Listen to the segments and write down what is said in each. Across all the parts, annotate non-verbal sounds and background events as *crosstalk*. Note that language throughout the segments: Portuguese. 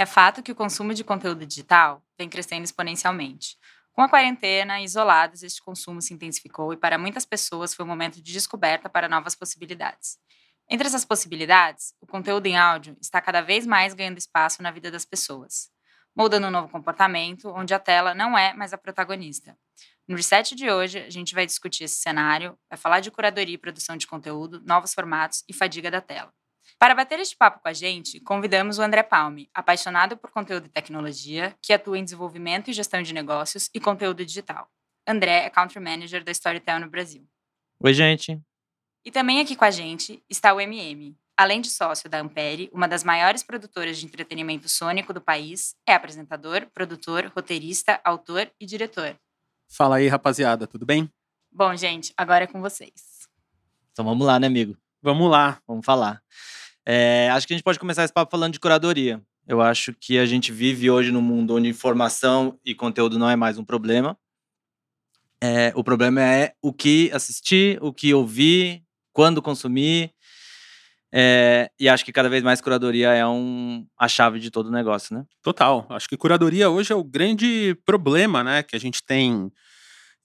É fato que o consumo de conteúdo digital vem crescendo exponencialmente. Com a quarentena, isolados, este consumo se intensificou e para muitas pessoas foi um momento de descoberta para novas possibilidades. Entre essas possibilidades, o conteúdo em áudio está cada vez mais ganhando espaço na vida das pessoas, moldando um novo comportamento onde a tela não é mais a protagonista. No reset de hoje, a gente vai discutir esse cenário, vai falar de curadoria e produção de conteúdo, novos formatos e fadiga da tela. Para bater este papo com a gente, convidamos o André Palme, apaixonado por conteúdo e tecnologia, que atua em desenvolvimento e gestão de negócios e conteúdo digital. André é Country Manager da Storytel no Brasil. Oi, gente. E também aqui com a gente está o MM. Além de sócio da Ampere, uma das maiores produtoras de entretenimento sônico do país, é apresentador, produtor, roteirista, autor e diretor. Fala aí, rapaziada, tudo bem? Bom, gente, agora é com vocês. Então vamos lá, né, amigo? Vamos lá. Vamos falar. É, acho que a gente pode começar esse papo falando de curadoria. Eu acho que a gente vive hoje num mundo onde informação e conteúdo não é mais um problema. É, o problema é o que assistir, o que ouvir, quando consumir. É, e acho que cada vez mais curadoria é um, a chave de todo o negócio, né? Total. Acho que curadoria hoje é o grande problema, né, que a gente tem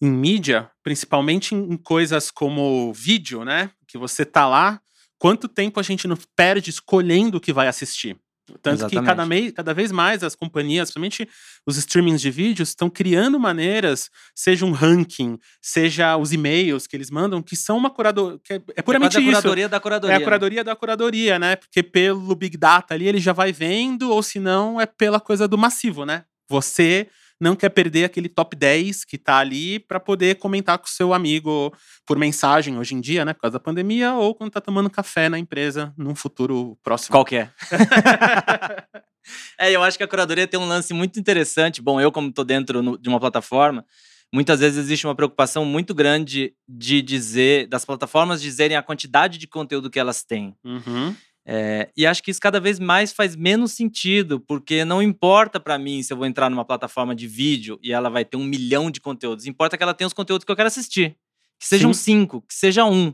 em mídia, principalmente em coisas como vídeo, né? Que você tá lá, quanto tempo a gente não perde escolhendo o que vai assistir. Tanto Exatamente. que cada, mei, cada vez mais as companhias, principalmente os streamings de vídeos, estão criando maneiras, seja um ranking, seja os e-mails que eles mandam, que são uma curadoria. É, é puramente é isso. a curadoria da curadoria. É a curadoria da curadoria, né? Porque pelo Big Data ali ele já vai vendo, ou se não, é pela coisa do massivo, né? Você não quer perder aquele top 10 que tá ali para poder comentar com o seu amigo por mensagem hoje em dia, né, por causa da pandemia, ou quando tá tomando café na empresa num futuro próximo. Qualquer. *laughs* é, eu acho que a curadoria tem um lance muito interessante. Bom, eu como tô dentro no, de uma plataforma, muitas vezes existe uma preocupação muito grande de dizer, das plataformas dizerem a quantidade de conteúdo que elas têm. Uhum. É, e acho que isso cada vez mais faz menos sentido, porque não importa para mim se eu vou entrar numa plataforma de vídeo e ela vai ter um milhão de conteúdos. Importa que ela tenha os conteúdos que eu quero assistir. Que sejam Sim. cinco, que seja um.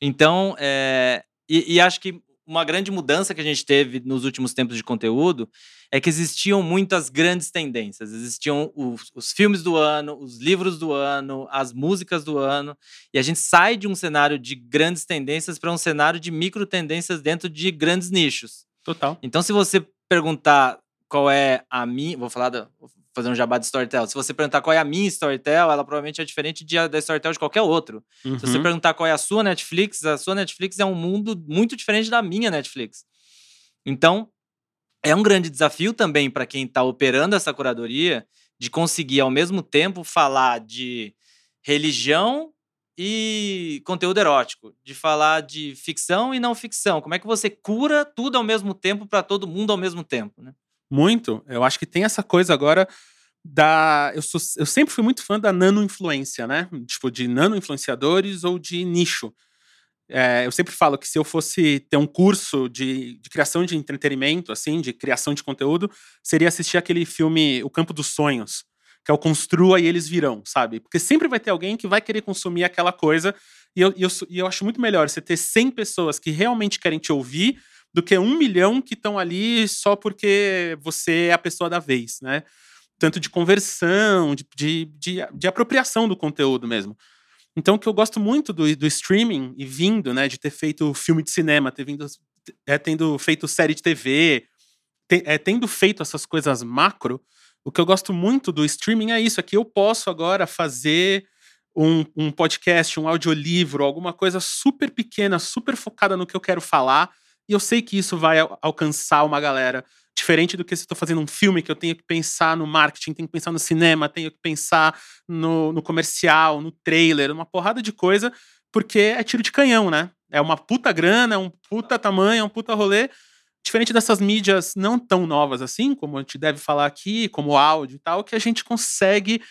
Então, é, e, e acho que uma grande mudança que a gente teve nos últimos tempos de conteúdo é que existiam muitas grandes tendências. Existiam os, os, filmes do ano, os livros do ano, as músicas do ano, e a gente sai de um cenário de grandes tendências para um cenário de micro tendências dentro de grandes nichos. Total. Então, se você perguntar qual é a minha, vou falar da, fazer um jabá de Storytel. Se você perguntar qual é a minha Storytel, ela provavelmente é diferente de, da Storytel de qualquer outro. Uhum. Se você uhum. perguntar qual é a sua Netflix, a sua Netflix é um mundo muito diferente da minha Netflix. Então, é um grande desafio também para quem está operando essa curadoria de conseguir, ao mesmo tempo, falar de religião e conteúdo erótico, de falar de ficção e não ficção. Como é que você cura tudo ao mesmo tempo para todo mundo ao mesmo tempo, né? Muito. Eu acho que tem essa coisa agora da. Eu, sou, eu sempre fui muito fã da nano-influência, né? Tipo, de nano-influenciadores ou de nicho. É, eu sempre falo que se eu fosse ter um curso de, de, criação de entretenimento, assim, de criação de conteúdo, seria assistir aquele filme O Campo dos Sonhos, que é o Construa e Eles Virão, sabe? Porque sempre vai ter alguém que vai querer consumir aquela coisa, e eu, e eu, e eu acho muito melhor você ter 100 pessoas que realmente querem te ouvir do que um milhão que estão ali só porque você é a pessoa da vez, né? Tanto de conversão, de, de, de, de apropriação do conteúdo mesmo. Então, o que eu gosto muito do, do streaming e vindo, né, de ter feito filme de cinema, ter vindo, é, tendo feito série de TV, te, é, tendo feito essas coisas macro, o que eu gosto muito do streaming é isso, é que eu posso agora fazer um, um podcast, um audiolivro, alguma coisa super pequena, super focada no que eu quero falar, e eu sei que isso vai alcançar uma galera. Diferente do que se estou fazendo um filme que eu tenho que pensar no marketing, tenho que pensar no cinema, tenho que pensar no, no comercial, no trailer, uma porrada de coisa, porque é tiro de canhão, né? É uma puta grana, é um puta tamanho, é um puta rolê. Diferente dessas mídias não tão novas assim, como a gente deve falar aqui, como áudio e tal, que a gente consegue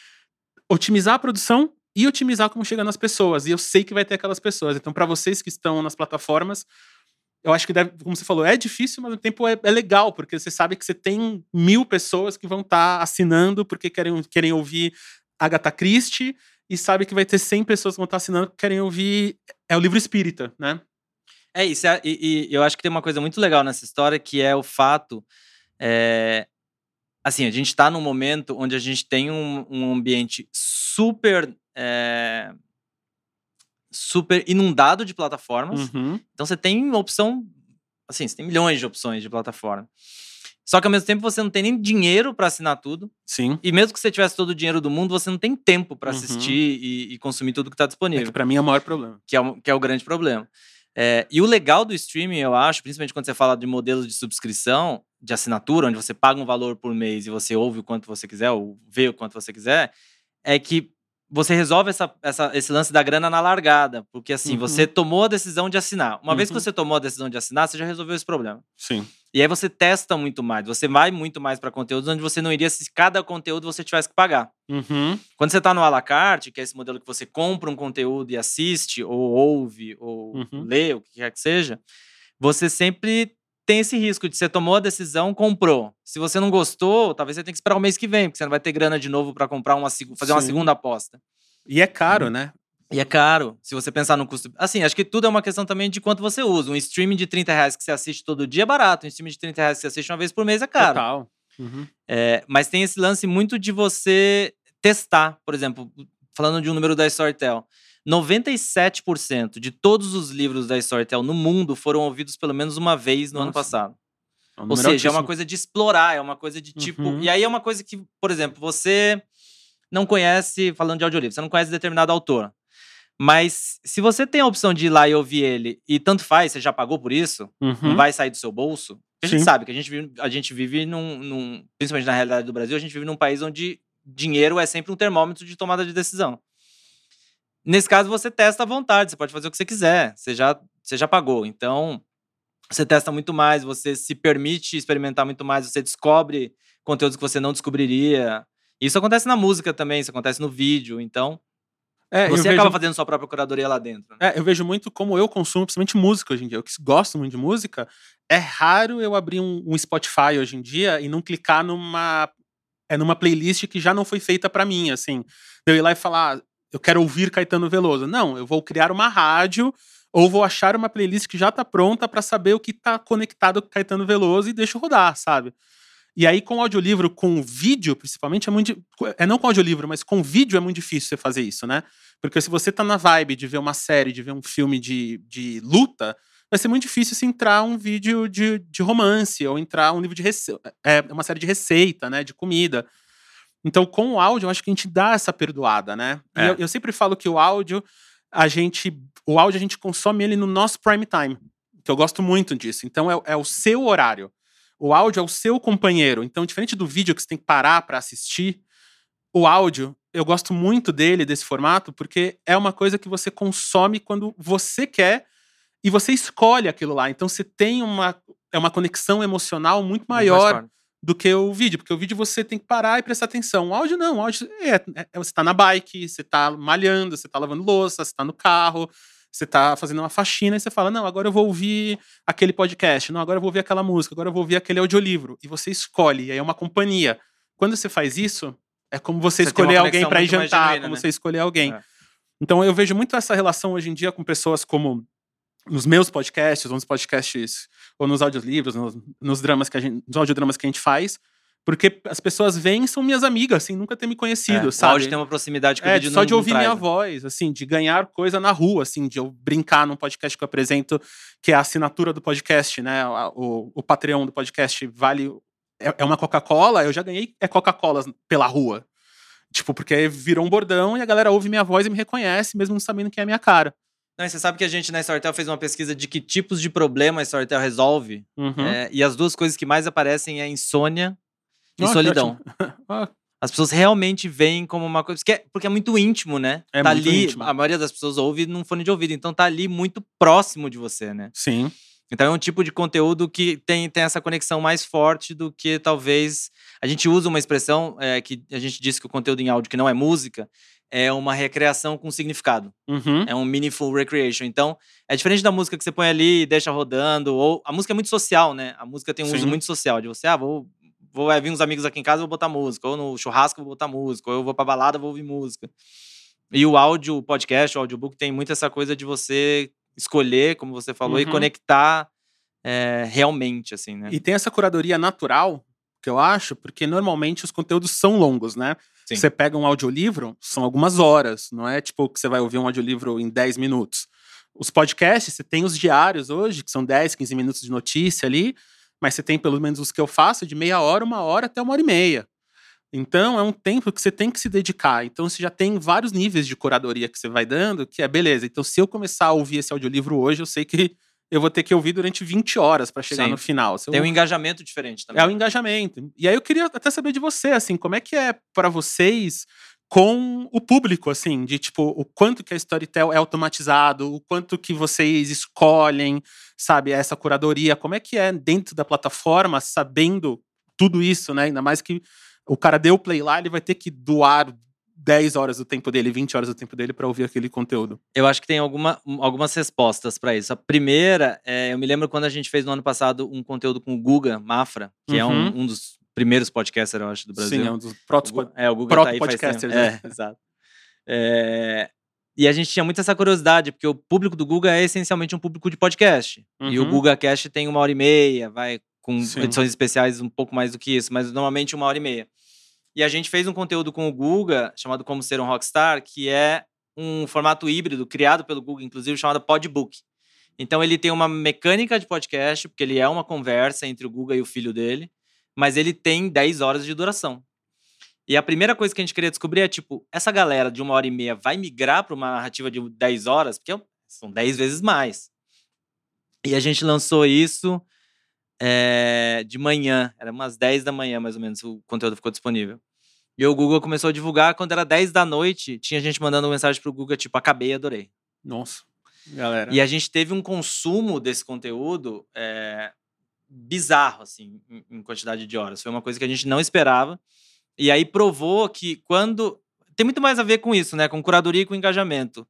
otimizar a produção e otimizar como chega nas pessoas. E eu sei que vai ter aquelas pessoas. Então, para vocês que estão nas plataformas, eu acho que deve, como você falou, é difícil, mas no tempo é, é, legal, porque você sabe que você tem mil pessoas que vão estar tá assinando porque querem, querem ouvir Agatha Christie e sabe que vai ter 100 pessoas que vão estar tá assinando porque querem ouvir é o livro espírita, né? É isso, é, e, e, eu acho que tem uma coisa muito legal nessa história que é o fato É, assim, a gente está num momento onde a gente tem um, um ambiente super. É, super inundado de plataformas. Uhum. Então você tem opção. Assim, você tem milhões de opções de plataforma. Só que ao mesmo tempo você não tem nem dinheiro para assinar tudo. Sim. E mesmo que você tivesse todo o dinheiro do mundo, você não tem tempo para Uhum. assistir e, e consumir tudo que está É disponível que pra mim é o maior problema. que é, o- que é o grande problema. É, e o legal do streaming, eu acho, principalmente quando você fala de modelos de subscrição, de assinatura, onde você paga um valor por mês e você ouve o quanto você quiser, ou vê o quanto você quiser, é que você resolve essa, essa- esse lance da grana na largada. Porque assim, Uhum. você tomou a decisão de assinar. Uma vez que Uhum. você tomou a decisão de assinar, você já resolveu esse problema. Sim. E aí você testa muito mais, você vai muito mais para conteúdos onde você não iria se cada conteúdo você tivesse que pagar. Uhum. Quando você está no à la carte, que é esse modelo que você compra um conteúdo e assiste, ou ouve, ou Uhum. lê, o que quer que seja, você sempre tem esse risco de você tomou a decisão, comprou. Se você não gostou, talvez você tenha que esperar o mês que vem, porque você não vai ter grana de novo para comprar uma fazer uma Sim. segunda aposta. E é caro, Uhum. né? E é caro, se você pensar no custo. Assim, acho que tudo é uma questão também de quanto você usa. Um streaming de 30 reais que você assiste todo dia é barato, um streaming de 30 reais que você assiste uma vez por mês é caro. Total. Uhum. É, mas tem esse lance muito de você testar, por exemplo, falando de um número da Storytel. 97% de todos os livros da Storytel no mundo foram ouvidos pelo menos uma vez no ano Nossa. passado. É um Ou seja, é uma altíssimo. coisa de explorar, é uma coisa de tipo. Uhum. E aí é uma coisa que, por exemplo, você não conhece, falando de audiolivro, você não conhece determinado autor. Mas se você tem a opção de ir lá e ouvir ele, e tanto faz, você já pagou por isso, não Uhum. vai sair do seu bolso. A gente Sim. sabe que a gente vive, a gente vive num, num- Principalmente na realidade do Brasil, a gente vive num país onde dinheiro é sempre um termômetro de tomada de decisão. Nesse caso, você testa à vontade, você pode fazer o que você quiser, você já, você já pagou. Então, você testa muito mais, você se permite experimentar muito mais, você descobre conteúdos que você não descobriria. Isso acontece na música também, isso acontece no vídeo. Então, É, você vejo- acaba fazendo sua própria curadoria lá dentro. né? É, eu vejo muito como eu consumo, principalmente música hoje em dia. Eu que gosto muito de música, é raro eu abrir um, um Spotify hoje em dia e não clicar numa é numa playlist que já não foi feita pra mim, assim. Eu ir lá e falar, "Ah, eu quero ouvir Caetano Veloso. Não, eu vou criar uma rádio ou vou achar uma playlist que já tá pronta pra saber o que tá conectado com Caetano Veloso e deixo rodar, sabe? E aí, com audiolivro, com vídeo, principalmente, é muito. É não com audiolivro, mas com vídeo é muito difícil você fazer isso, né? Porque se você tá na vibe de ver uma série, de ver um filme de, de luta, vai ser muito difícil se entrar um vídeo de, de romance, ou entrar um livro de receita. É uma série de receita, né? De comida. Então, com o áudio, eu acho que a gente dá essa perdoada, né? E É. eu, eu sempre falo que o áudio, a gente. O áudio a gente consome ele no nosso prime time. Que eu gosto muito disso. Então, é, é o seu horário. O áudio é o seu companheiro. Então, diferente do vídeo que você tem que parar para assistir, o áudio, eu gosto muito dele, desse formato, porque é uma coisa que você consome quando você quer e você escolhe aquilo lá. Então, você tem uma, é uma conexão emocional muito maior. Do que o vídeo, porque o vídeo você tem que parar e prestar atenção. O áudio não, o áudio é, é- é- você tá na bike, você tá malhando, você tá lavando louça, você tá no carro, você tá fazendo uma faxina e você fala: "Não, agora eu vou ouvir aquele podcast, não, agora eu vou ouvir aquela música, agora eu vou ouvir aquele audiolivro". E você escolhe, e aí é uma companhia. Quando você faz isso, é como você, Você escolher alguém para ir jantar, genuína, como né? você escolher alguém. É. Então eu vejo muito essa relação hoje em dia com pessoas como nos meus podcasts, ou nos podcasts, ou nos audiolivros, nos, nos dramas que a gente, nos audiodramas que a gente faz, porque as pessoas vêm e são minhas amigas, sem nunca ter me conhecido, É, O sabe? áudio tem uma proximidade que o É, vídeo de- só não, de ouvir traz, minha né? voz, assim, de ganhar coisa na rua, assim, de eu brincar num podcast que eu apresento, que é a assinatura do podcast, né? O, o Patreon do podcast vale. É, é uma Coca-Cola, eu já ganhei é Coca-Cola pela rua. Tipo, porque virou um bordão e a galera ouve minha voz e me reconhece, mesmo não sabendo quem é a minha cara. Não, você sabe que a gente na Storytel fez uma pesquisa de que tipos de problema a Storytel resolve. Uhum. é, e as duas coisas que mais aparecem é insônia e que solidão. *laughs* Ah, As pessoas realmente veem como uma coisa. Porque é, porque é muito íntimo, né? É tá muito ali, íntimo. a maioria das pessoas ouve num fone de ouvido, então tá ali muito próximo de você, né? sim. Então é um tipo de conteúdo que tem, tem essa conexão mais forte do que talvez. A gente usa uma expressão é, que a gente disse que o conteúdo em áudio, que não é música, é uma recreação com significado. Uhum. É um meaningful recreation. Então, é diferente da música que você põe ali e deixa rodando. Ou a música é muito social, né? A música tem um uso Sim. muito social. De você, ah, vou, vou vir uns amigos aqui em casa, vou botar música. Ou no churrasco, vou botar música. Ou eu vou pra balada, vou ouvir música. E o áudio, o podcast, o audiobook tem muito essa coisa de você escolher, como você falou, e Uhum. conectar é, realmente, assim, né? E tem essa curadoria natural, que eu acho, porque normalmente os conteúdos são longos, né? Sim. Você pega um audiolivro, são algumas horas, não é tipo que você vai ouvir um audiolivro em 10 minutos. Os podcasts, você tem os diários hoje, que são 10, 15 minutos de notícia ali, mas você tem pelo menos os que eu faço de meia hora, uma hora até uma hora e meia. Então é um tempo que você tem que se dedicar. Então você já tem vários níveis de curadoria que você vai dando, que é beleza. Então se eu começar a ouvir esse audiolivro hoje, eu sei que eu vou ter que ouvir durante 20 horas para chegar Sim. no final. Eu- Tem um engajamento diferente também. é o engajamento. E aí eu queria até saber de você, assim, como é que é para vocês com o público, assim, de tipo, o quanto que a Storytel é automatizado, o quanto que vocês escolhem, sabe, essa curadoria, como é que é dentro da plataforma, sabendo tudo isso, né? Ainda mais que o cara deu o play lá, ele vai ter que doar 10 horas do tempo dele, 20 horas do tempo dele para ouvir aquele conteúdo. Eu acho que tem alguma, um- algumas respostas para isso. A primeira, é, eu me lembro quando a gente fez no ano passado um conteúdo com o Guga Mafra, que é um, Uhum. um dos primeiros podcasters, eu acho, do Brasil. Sim, é um dos protos O é, o Guga tá aí faz tempo. proto-podcasters, É, né? exato. É, e a gente tinha muito essa curiosidade, porque o público do Guga é essencialmente um público de podcast. E o Uhum. Guga Cast tem uma hora e meia, vai com Sim. edições especiais um pouco mais do que isso, mas normalmente uma hora e meia. E a gente fez um conteúdo com o Guga, chamado Como Ser um Rockstar, que é um formato híbrido criado pelo Guga, inclusive, chamado Podbook. Então ele tem uma mecânica de podcast, porque ele é uma conversa entre o Guga e o filho dele, mas ele tem 10 horas de duração. E a primeira coisa que a gente queria descobrir é, tipo, essa galera de uma hora e meia vai migrar para uma narrativa de 10 horas? Porque é são 10 vezes mais. E a gente lançou isso eh, de manhã, era umas 10 da manhã, mais ou menos, o conteúdo ficou disponível. E o Google começou a divulgar, quando era 10 da noite, tinha gente mandando mensagem pro Google, tipo, acabei, adorei. Nossa, galera. E a gente teve um consumo desse conteúdo eh, bizarro, assim, em, em quantidade de horas. Foi uma coisa que a gente não esperava. E aí provou que quando. Tem muito mais a ver com isso, né? Com curadoria e com engajamento.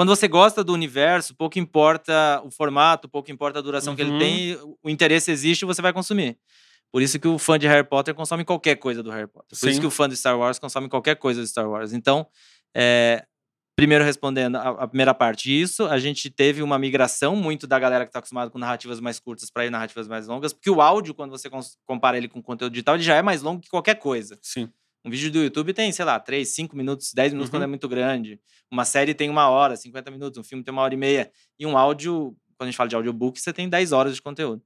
Quando você gosta do universo, pouco importa o formato, pouco importa a duração que ele Uhum. tem, o interesse existe e você vai consumir. Por isso que o fã de Harry Potter consome qualquer coisa do Harry Potter. Por isso Sim. que o fã de Star Wars consome qualquer coisa de Star Wars. Então, é, primeiro respondendo a, a primeira parte, isso, a gente teve uma migração muito da galera que está acostumada com narrativas mais curtas para ir narrativas mais longas, porque o áudio, quando você compara ele com conteúdo digital, ele já é mais longo que qualquer coisa. Sim. Um vídeo do YouTube tem, sei lá, 3, 5 minutos, 10 minutos quando Uhum. é muito grande. Uma série tem uma hora, 50 minutos. Um filme tem uma hora e meia. E um áudio, quando a gente fala de audiobook, você tem 10 horas de conteúdo.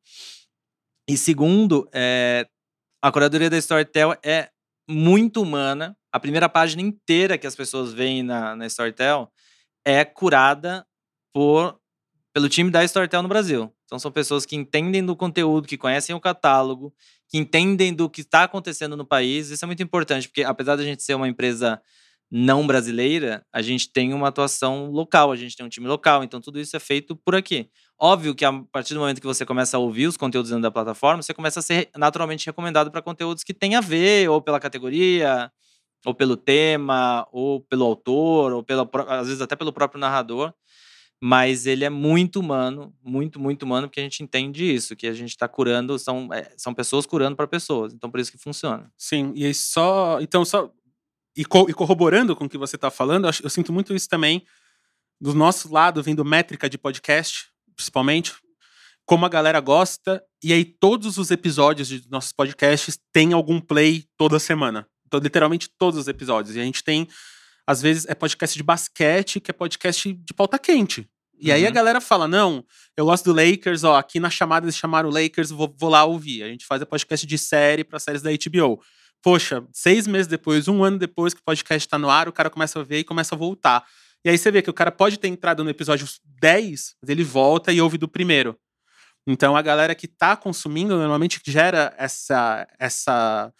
E segundo, é, a curadoria da Storytel é muito humana. A primeira página inteira que as pessoas veem na, na Storytel é curada por, pelo time da Storytel no Brasil. Então são pessoas que entendem do conteúdo, que conhecem o catálogo, que entendem do que está acontecendo no país. Isso é muito importante, porque apesar da gente ser uma empresa não brasileira, a gente tem uma atuação local, a gente tem um time local, então tudo isso é feito por aqui. Óbvio que a partir do momento que você começa a ouvir os conteúdos dentro da plataforma, você começa a ser naturalmente recomendado para conteúdos que têm a ver, ou pela categoria, ou pelo tema, ou pelo autor, ou pela, às vezes até pelo próprio narrador. Mas ele é muito humano, muito, muito humano, porque a gente entende isso, que a gente está curando, são, é, são pessoas curando para pessoas. Então, por isso que funciona. Sim, e só. Então, só. E, co- e corroborando com o que você está falando, eu, eu sinto muito isso também do nosso lado, vendo métrica de podcast, principalmente, como a galera gosta, e aí todos os episódios de nossos podcasts têm algum play toda semana. Então, literalmente todos os episódios. E a gente tem, às vezes, é podcast de basquete, que é podcast de pauta quente. E aí a Uhum. galera fala: não, eu gosto do Lakers, ó, aqui na chamada eles chamaram o Lakers, vou, vou lá ouvir. A gente faz a podcast de série para séries da HBO. Poxa, seis meses depois, um ano depois que o podcast tá no ar, o cara começa a ver e começa a voltar. E aí você vê que o cara pode ter entrado no episódio 10, mas ele volta e ouve do primeiro. Então a galera que tá consumindo normalmente gera essa essa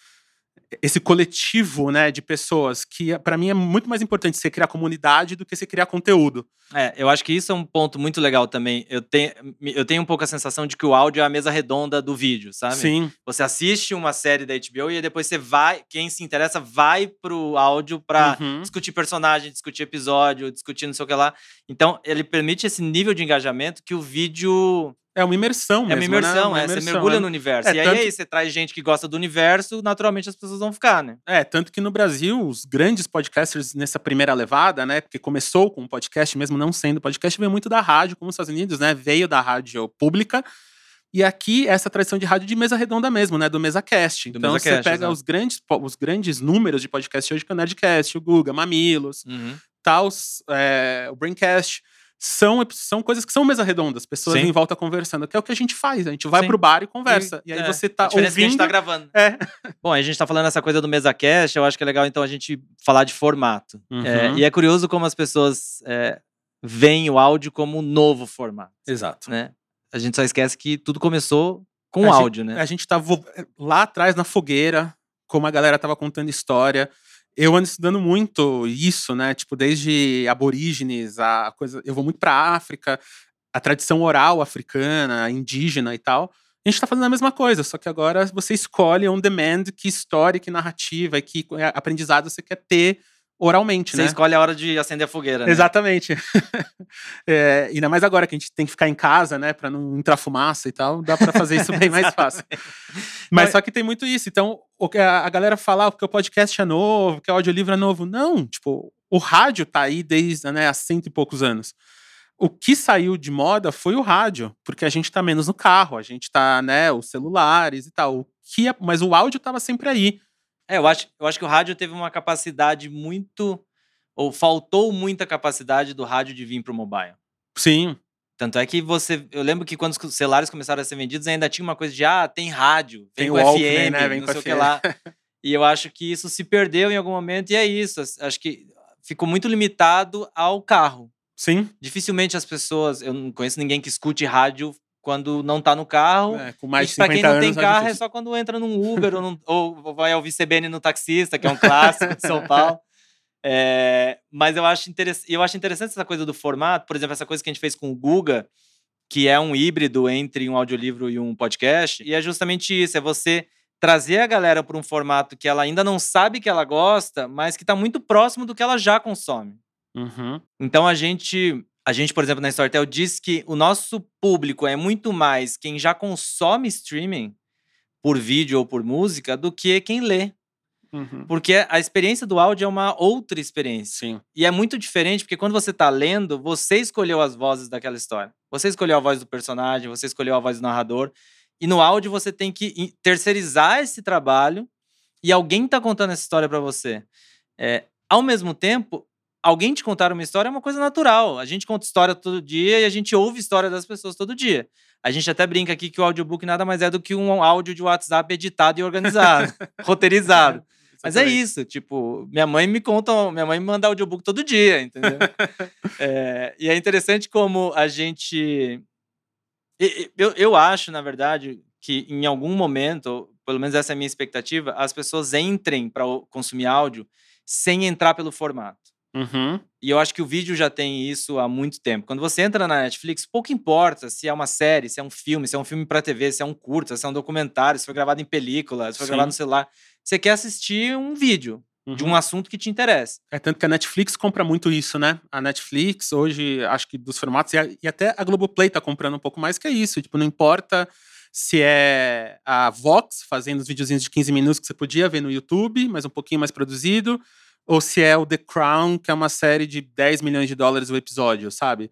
esse coletivo, né, de pessoas que para mim é muito mais importante você criar comunidade do que você criar conteúdo. É, eu acho que isso é um ponto muito legal também. Eu tenho, eu tenho um pouco a sensação de que o áudio é a mesa redonda do vídeo, sabe? Sim, Você assiste uma série da HBO e depois você vai, quem se interessa, vai pro áudio pra Uhum. discutir personagem, discutir episódio, discutir não sei o que lá. Então, ele permite esse nível de engajamento que o vídeo é uma imersão é mesmo, uma imersão, né? é, você imersão, mergulha é. no universo. É, e aí, tanto- aí você traz gente que gosta do universo, naturalmente as pessoas vão ficar, né? É, tanto que no Brasil, os grandes podcasters nessa primeira levada, né? Porque começou com um podcast, mesmo não sendo podcast, veio muito da rádio, como nos Estados Unidos, né? Veio da rádio pública. E aqui, essa tradição de rádio de mesa redonda mesmo, né? Do MesaCast. Do então, mesa você cast, pega exato. os grandes, os grandes números de podcast hoje, que é o Nerdcast, o Guga, Mamilos, Uhum. Taos, é, o Braincast. São, são coisas que são mesa redondas, pessoas Sim. em volta conversando, que é o que a gente faz. A gente vai Sim. pro bar e conversa. E, aí é, você a tá diferença é que a ouvindo. gente tá gravando. É. *laughs* Bom, a gente tá falando essa coisa do MesaCast, eu acho que é legal então a gente falar de formato. É, Uhum. e é curioso como as pessoas é, veem o áudio como um novo formato, Exato. né? A gente só esquece que tudo começou com A gente- áudio, né? A gente tá vo- lá atrás na fogueira, como a galera tava contando história. Eu ando estudando muito isso, né? Tipo, desde aborígenes, a coisa. Eu vou muito pra África, a tradição oral africana, indígena e tal. A gente tá fazendo a mesma coisa, só que agora você escolhe on demand que história, que narrativa que é, aprendizado você quer ter oralmente, Você né? escolhe a hora de acender a fogueira, né? Exatamente. *laughs* é, ainda mais agora que a gente tem que ficar em casa, né, Pra não entrar fumaça e tal, dá pra fazer isso bem mais *laughs* fácil. Mas só que tem muito isso. Então, o que a, a galera fala ah, porque o podcast é novo, que o audiolivro é novo. Não, tipo, o rádio tá aí desde, né, há cento e poucos anos. O que saiu de moda foi o rádio, porque a gente tá menos no carro, a gente tá, né, os celulares e tal. O que é- mas o áudio tava sempre aí. É, eu acho, eu acho que o rádio teve uma capacidade muito. Ou faltou muita capacidade do rádio de vir pro mobile. Sim, Tanto é que você. Eu lembro que quando os celulares começaram a ser vendidos, ainda tinha uma coisa de ah, tem rádio, vem Tem com o Walkman, FM, né, vem não sei o que lá. *laughs* E eu acho que isso se perdeu em algum momento, e é isso. Acho que ficou muito limitado ao carro. sim. Dificilmente as pessoas. Eu não conheço ninguém que escute rádio quando não tá no carro. É, com mais e de pra 50 quem não tem é carro, é só quando entra num Uber ou, num- ou vai ouvir CBN no taxista, que é um clássico de São Paulo. É, mas eu acho, eu acho interessante essa coisa do formato, por exemplo, essa coisa que a gente fez com o Guga, que é um híbrido entre um audiolivro e um podcast, e é justamente isso: é você trazer a galera para um formato que ela ainda não sabe que ela gosta, mas que está muito próximo do que ela já consome. Uhum. Então a gente, a gente, por exemplo, na Storytel diz que o nosso público é muito mais quem já consome streaming por vídeo ou por música do que quem lê. Uhum. Porque a experiência do áudio é uma outra experiência. Sim. E é muito diferente, porque quando você tá lendo, você escolheu as vozes daquela história. Você escolheu a voz do personagem, você escolheu a voz do narrador. E no áudio você tem que terceirizar esse trabalho e alguém tá contando essa história para você. É, ao mesmo tempo, alguém te contar uma história é uma coisa natural. A gente conta história todo dia e a gente ouve história das pessoas todo dia. A gente até brinca aqui que o audiobook nada mais é do que um áudio de WhatsApp editado e organizado, *laughs* roteirizado. Mas é isso, tipo, minha mãe me conta, minha mãe me manda audiobook todo dia, entendeu? *laughs* É, e é interessante como a gente. Eu, eu acho, na verdade, que em algum momento, pelo menos essa é a minha expectativa, as pessoas entrem para consumir áudio sem entrar pelo formato. Uhum. E eu acho que o vídeo já tem isso há muito tempo. Quando você entra na Netflix, pouco importa se é uma série, se é um filme, se é um filme para TV, se é um curta, se é um documentário, se foi gravado em película, se foi Sim. gravado no celular. Você quer assistir um vídeo de Uhum. um assunto que te interessa. É tanto que a Netflix compra muito isso, né? A Netflix, hoje, acho que dos formatos, e, a- e até a Globoplay tá comprando um pouco mais que é isso. Tipo, não importa se é a Vox fazendo os videozinhos de 15 minutos que você podia ver no YouTube, mas um pouquinho mais produzido, ou se é o The Crown, que é uma série de 10 milhões de dólares o episódio, sabe?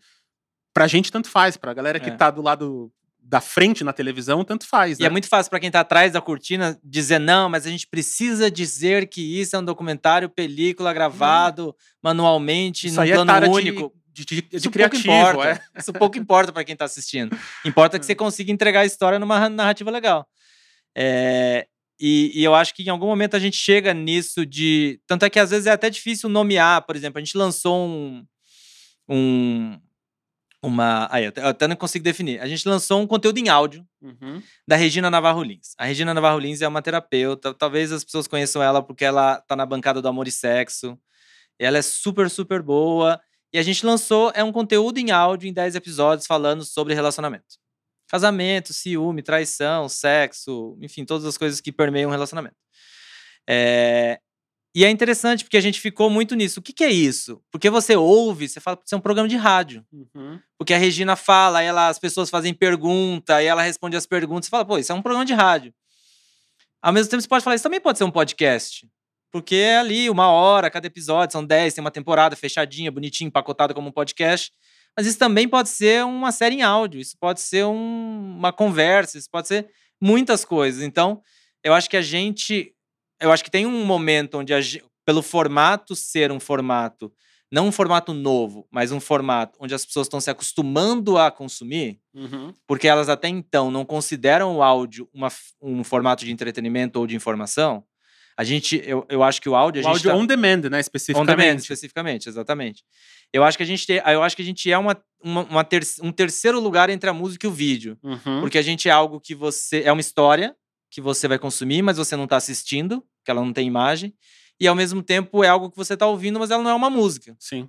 Pra gente, tanto faz. Pra galera que É. tá do lado da frente na televisão, tanto faz, E né? é muito fácil para quem tá atrás da cortina dizer não, mas a gente precisa dizer que isso é um documentário, película gravado manualmente, Isso num aí é plano de- único. de, de, de Isso pouco criativo, importa. é. Isso pouco importa para quem tá assistindo. Importa que *laughs* você consiga entregar a história numa narrativa legal. É, e, e eu acho que em algum momento a gente chega nisso de. Tanto é que às vezes é até difícil nomear, por exemplo, a gente lançou um. um uma. Aí, eu até- não consigo definir. A gente lançou um conteúdo em áudio Uhum. da Regina Navarro Lins. A Regina Navarro Lins é uma terapeuta, talvez as pessoas conheçam ela porque ela tá na bancada do Amor e Sexo. Ela é super, super boa. E a gente lançou, é um conteúdo em áudio em 10 episódios falando sobre relacionamento. Casamento, ciúme, traição, sexo, enfim, todas as coisas que permeiam um relacionamento. É, E é interessante porque a gente ficou muito nisso. O que, que é isso? Porque você ouve, você fala, isso é um programa de rádio. Uhum. Porque a Regina fala, ela, as pessoas fazem pergunta, aí ela responde as perguntas. Você fala, pô, isso é um programa de rádio. Ao mesmo tempo, você pode falar, isso também pode ser um podcast. Porque é ali, uma hora, cada episódio, são 10, tem uma temporada fechadinha, bonitinha, empacotada como um podcast. Mas isso também pode ser uma série em áudio, isso pode ser um, uma conversa, isso pode ser muitas coisas. Então, eu acho que a gente. Eu acho que tem um momento onde, a, pelo formato ser um formato, não um formato novo, mas um formato onde as pessoas estão se acostumando a consumir, Uhum. porque elas até então não consideram o áudio uma, um formato de entretenimento ou de informação. A gente, eu, eu acho que o áudio. O áudio tá- on demand, né? On Especificamente. demand, especificamente, exatamente. Eu acho que a gente, tem, eu acho que a gente é uma, uma, uma ter, um terceiro lugar entre a música e o vídeo. Uhum. Porque a gente é algo que você. É uma história que você vai consumir, mas você não está assistindo, que ela não tem imagem. E ao mesmo tempo é algo que você está ouvindo, mas ela não é uma música. Sim.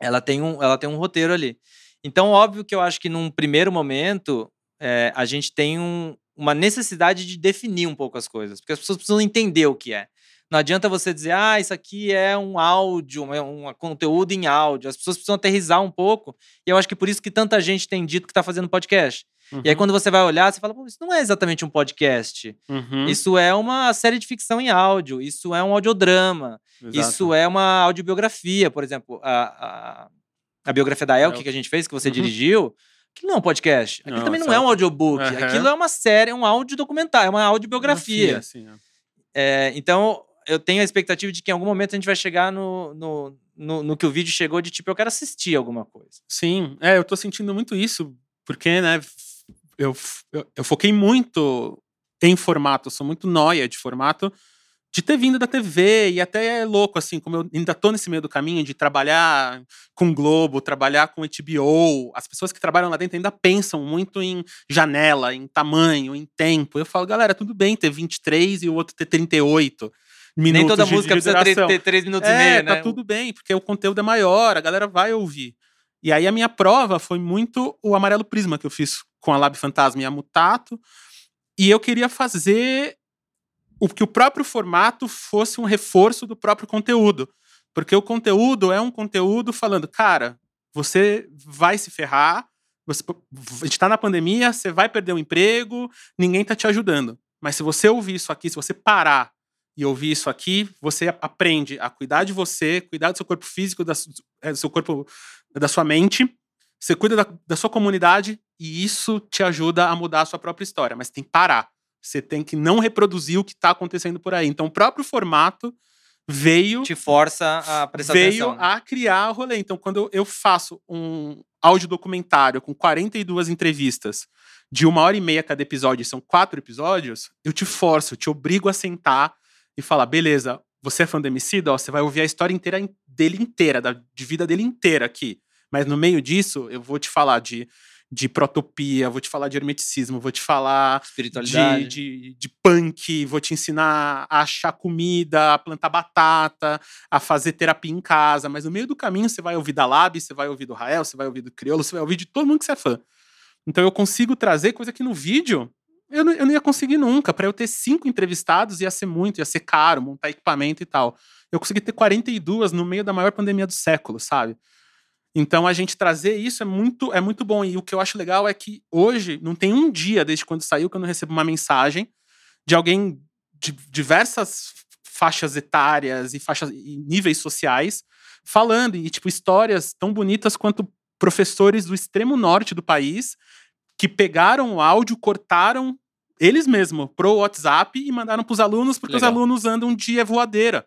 Ela tem um, ela tem um roteiro ali. Então, óbvio que eu acho que num primeiro momento é, a gente tem um- uma necessidade de definir um pouco as coisas, porque as pessoas precisam entender o que é. Não adianta você dizer, ah, isso aqui é um áudio, é um conteúdo em áudio. As pessoas precisam aterrizar um pouco. E eu acho que por isso que tanta gente tem dito que está fazendo podcast. E aí, Uhum. quando você vai olhar, você fala, Pô, isso não é exatamente um podcast. Uhum. Isso é uma série de ficção em áudio. Isso é um audiodrama. Exato. Isso é uma audiobiografia, por exemplo. A, a, a biografia da Elke que a gente fez, que você Uhum. dirigiu, aquilo não é um podcast. Aquilo Não, também não isso é é um audiobook. Aquilo é uma série, é um audiodocumentário, é uma audiobiografia. Assim, ó. É, então, eu tenho a expectativa de que em algum momento a gente vai chegar no, no, no, no que o vídeo chegou de tipo, eu quero assistir alguma coisa. Sim, é, eu tô sentindo muito isso, porque, né, eu, eu, eu foquei muito em formato, sou muito noia de formato, de ter vindo da TV, e até é louco, assim, como eu ainda tô nesse meio do caminho de trabalhar com Globo, trabalhar com HBO, as pessoas que trabalham lá dentro ainda pensam muito em janela, em tamanho, em tempo. Eu falo, galera, tudo bem ter 23 e o outro ter 38 minutos Nem toda de- música de precisa ter, três minutos É, e meio, tá né? tudo bem, porque o conteúdo é maior, a galera vai ouvir. E aí a minha prova foi muito o Amarelo Prisma que eu fiz com a Lab Fantasma e a Mutato. E eu queria fazer o que o próprio formato fosse um reforço do próprio conteúdo. Porque o conteúdo é um conteúdo falando, cara, você vai se ferrar, você, a gente tá na pandemia, você vai perder o emprego, ninguém tá te ajudando. Mas se você ouvir isso aqui, se você parar e ouvir isso aqui, você aprende a cuidar de você, cuidar do seu corpo físico, da, é, do seu corpo, da sua mente, você cuida da, da sua comunidade e isso te ajuda a mudar a sua própria história. Mas tem que parar. Você tem que não reproduzir o que está acontecendo por aí. Então, o próprio formato veio Te força a prestar veio atenção. né? a criar o rolê. Então, quando eu, faço um audiodocumentário com 42 entrevistas de uma hora e meia cada episódio, são quatro episódios, eu te forço, eu te obrigo a sentar e falar, beleza, você é fã do Emicida? Ó, você vai ouvir a história inteira in- dele inteira, da, de vida dele inteira aqui. Mas no meio disso, eu vou te falar de, de protopia, vou te falar de hermeticismo, vou te falar Espiritualidade. de, de, de punk, vou te ensinar a achar comida, a plantar batata, a fazer terapia em casa, mas no meio do caminho você vai ouvir da Lab, você vai ouvir do Rael, você vai ouvir do Criolo, você vai ouvir de todo mundo que você é fã. Então eu consigo trazer coisa que no vídeo eu não, eu não ia conseguir nunca. Para eu ter cinco entrevistados ia ser muito, ia ser caro, montar equipamento e tal. Eu consegui ter 42 no meio da maior pandemia do século, sabe? Então a gente trazer isso é muito, é muito bom. E o que eu acho legal é que hoje não tem um dia desde quando saiu que eu não recebo uma mensagem de alguém de diversas faixas etárias e faixas e níveis sociais falando e tipo histórias tão bonitas quanto professores do extremo norte do país que pegaram o áudio, cortaram eles mesmos pro WhatsApp e mandaram pros alunos porque os Legal. alunos andam de voadeira.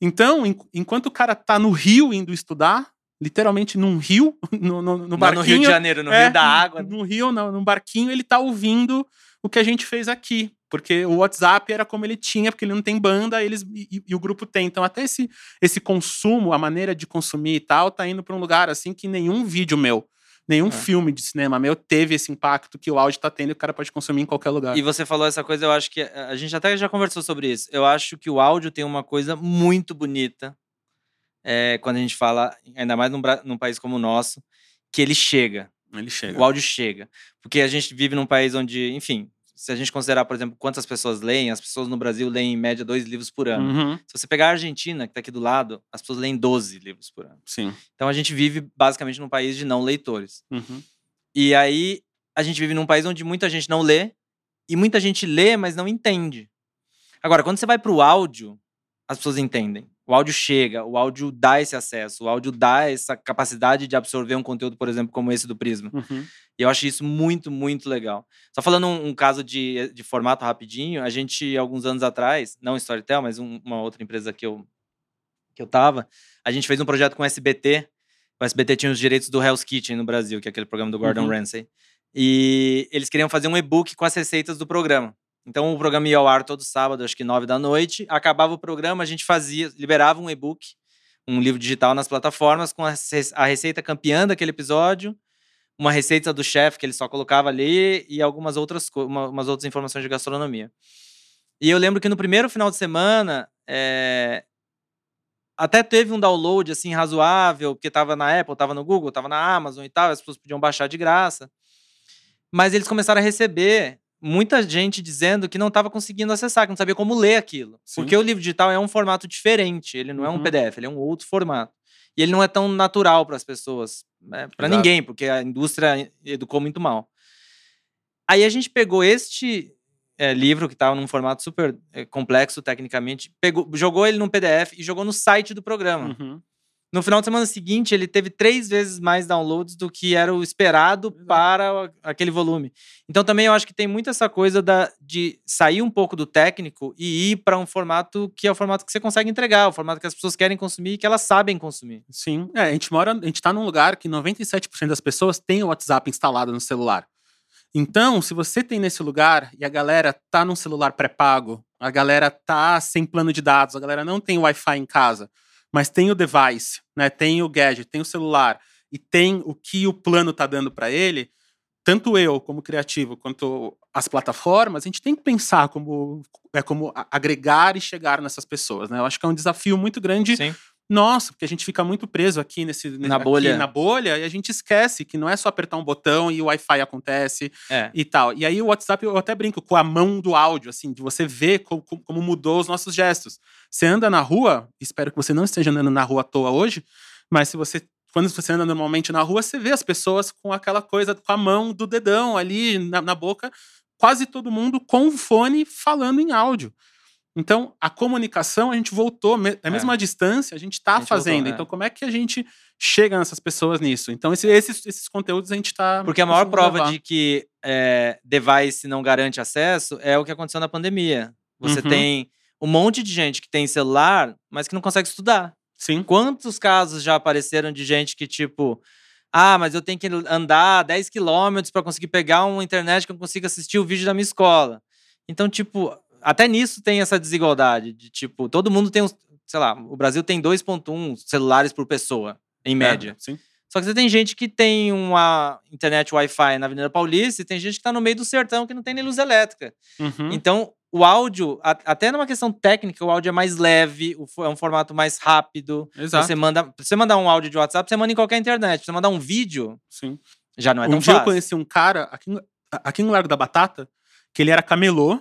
Então, en- enquanto o cara tá no Rio indo estudar, literalmente num rio, *laughs* no, no, no barquinho. no Rio de Janeiro, no é, Rio da Água. né? No rio, não, num barquinho, ele tá ouvindo o que a gente fez aqui. Porque o WhatsApp era como ele tinha, porque ele não tem banda, eles e, e- o grupo tem. Então, até esse, esse consumo, a maneira de consumir e tal, tá indo pra um lugar assim que nenhum vídeo meu, nenhum É. filme de cinema meu teve esse impacto que o áudio tá tendo e o cara pode consumir em qualquer lugar. E você falou essa coisa, eu acho que a a gente até já conversou sobre isso. Eu acho que o áudio tem uma coisa muito bonita é, quando a gente fala, ainda mais num, num país como o nosso, que ele chega. Ele chega. O áudio chega. Porque a gente vive num país onde, enfim, se a gente considerar, por exemplo, quantas pessoas leem, as pessoas no Brasil leem em média dois livros por ano. Uhum, Se você pegar a Argentina, que está aqui do lado, as pessoas leem 12 livros por ano. Sim. Então a gente vive basicamente num país de não leitores. Uhum. E aí a gente vive num país onde muita gente não lê e muita gente lê, mas não entende. Agora, quando você vai para o áudio, as pessoas entendem. O áudio chega, o áudio dá esse acesso, o áudio dá essa capacidade de absorver um conteúdo, por exemplo, como esse do Prisma. Uhum. E eu acho isso muito, muito legal. Só falando um, um caso de, de formato rapidinho, a gente, alguns anos atrás, não Storytel, mas um, uma outra empresa que eu, que eu tava, a gente fez um projeto com o SBT. O SBT tinha os direitos do Hell's Kitchen no Brasil, que é aquele programa do Gordon Uhum. Ramsay. E eles queriam fazer um e-book com as receitas do programa. Então o programa ia ao ar todo sábado, acho que nove da noite. Acabava o programa, a gente fazia, liberava um e-book, um livro digital nas plataformas com a rece- a receita campeã daquele episódio, uma receita do chefe que ele só colocava ali e algumas outras, uma- umas outras informações de gastronomia. E eu lembro que no primeiro final de semana, é, até teve um download assim razoável, porque estava na Apple, estava no Google, estava na Amazon e tal, as pessoas podiam baixar de graça. Mas eles começaram a receber muita gente dizendo que não estava conseguindo acessar, que não sabia como ler aquilo. Sim. Porque o livro digital é um formato diferente, ele não é um Uhum. PDF, ele é um outro formato. E ele não é tão natural para as pessoas, né, para ninguém, porque a indústria educou muito mal. Aí a gente pegou este é, livro, que estava num formato super é, complexo tecnicamente, pegou, jogou ele num PDF e jogou no site do programa. Uhum. No final de semana seguinte, ele teve três vezes mais downloads do que era o esperado para aquele volume. Então também eu acho que tem muito essa coisa da, de sair um pouco do técnico e ir para um formato que é o formato que você consegue entregar, o formato que as pessoas querem consumir e que elas sabem consumir. Sim. É, a gente mora, a gente tá num lugar que 97% das pessoas têm o WhatsApp instalado no celular. Então, se você tem nesse lugar e a galera tá num celular pré-pago, a galera tá sem plano de dados, a galera não tem Wi-Fi em casa, mas tem o device, né? Tem o gadget, tem o celular e tem o que o plano tá dando para ele, tanto eu como criativo quanto as plataformas, a gente tem que pensar como é como agregar e chegar nessas pessoas, né? Eu acho que é um desafio muito grande Sim. Nossa, porque a gente fica muito preso aqui nesse ne- Na aqui bolha. na bolha e a gente esquece que não é só apertar um botão e o Wi-Fi acontece É. e tal. E aí o WhatsApp eu até brinco com a mão do áudio, assim, de você ver co- co- como, mudou os nossos gestos. Você anda na rua, espero que você não esteja andando na rua à toa hoje, mas se você quando você anda normalmente na rua, você vê as pessoas com aquela coisa com a mão do dedão ali na, na boca, quase todo mundo com o fone falando em áudio. Então, a comunicação, a gente voltou, me- a mesma distância, a gente está gente voltou, fazendo. é. Então, como é que a gente chega nessas pessoas nisso? Então, esse- esses, esses conteúdos a gente está. Porque a maior prova de que é, device não garante acesso é o que aconteceu na pandemia. Você Uhum. tem um monte de gente que tem celular, mas que não consegue estudar. Sim. Quantos casos já apareceram de gente que, tipo, ah, mas eu tenho que andar 10 quilômetros para conseguir pegar uma internet que eu consiga assistir o vídeo da minha escola. Então, tipo, até nisso tem essa desigualdade. De tipo, todo mundo tem uns. Sei lá, o Brasil tem 2,1 celulares por pessoa, em média. É, sim. Só que você tem gente que tem uma internet Wi-Fi na Avenida Paulista e tem gente que tá no meio do sertão que não tem nem luz elétrica. Uhum. Então, o áudio, a- até numa questão técnica, o áudio é mais leve, o é um formato mais rápido. Exato. Você manda, você mandar um áudio de WhatsApp, você manda em qualquer internet. Você mandar um vídeo, Sim. já não é um tão dia eu fácil. conheci um cara aqui, aqui no Largo da Batata, que ele era camelô.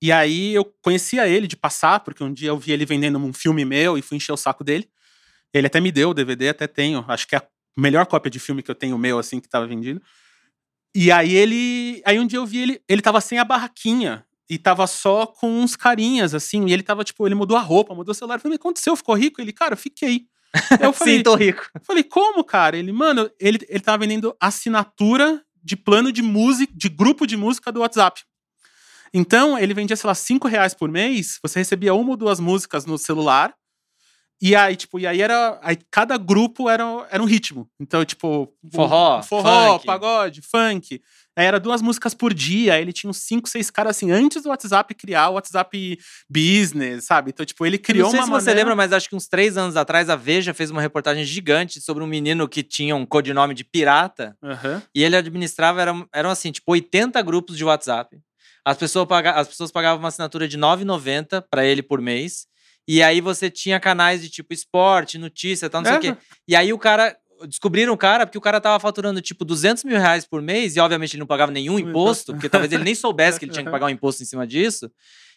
E aí eu conhecia ele de passar, porque um dia eu vi ele vendendo um filme meu e fui encher o saco dele. Ele até me deu o DVD, até tenho. Acho que é a melhor cópia de filme que eu tenho meu, assim, que tava vendido. E aí ele. Aí um dia eu vi ele, ele tava sem a barraquinha. E tava só com uns carinhas, assim. E ele tava, tipo, ele mudou a roupa, mudou o celular. Eu falei, o que aconteceu? Ficou rico? Ele, cara, eu fiquei. *laughs* Eu falei, Sim, tô rico. Falei, como, cara? Ele, mano, ele, ele tava vendendo assinatura de plano de música, de grupo de música do WhatsApp. Então, ele vendia, sei lá, 5 reais por mês, você recebia uma ou duas músicas no celular. E aí, tipo, e aí era. Aí cada grupo era, era um ritmo. Então, tipo. Forró, forró, funk. pagode, funk. Aí era duas músicas por dia. Aí ele tinha uns cinco, seis caras assim, antes do WhatsApp criar o WhatsApp Business, sabe? Então, tipo, ele criou não sei uma se você maneira- lembra, mas acho que uns três anos atrás a Veja fez uma reportagem gigante sobre um menino que tinha um codinome de pirata. Aham. E ele administrava, eram, eram assim, tipo, 80 grupos de WhatsApp. As pessoas, as pessoas pagavam uma assinatura de R$ 9,90 para ele por mês. E aí você tinha canais de tipo esporte, notícia, tal, não sei o É. quê. E aí o cara. Descobriram o cara porque o cara tava faturando tipo 200 mil reais por mês e obviamente ele não pagava nenhum Um imposto, porque talvez ele nem soubesse que ele tinha que *laughs* pagar um imposto em cima disso.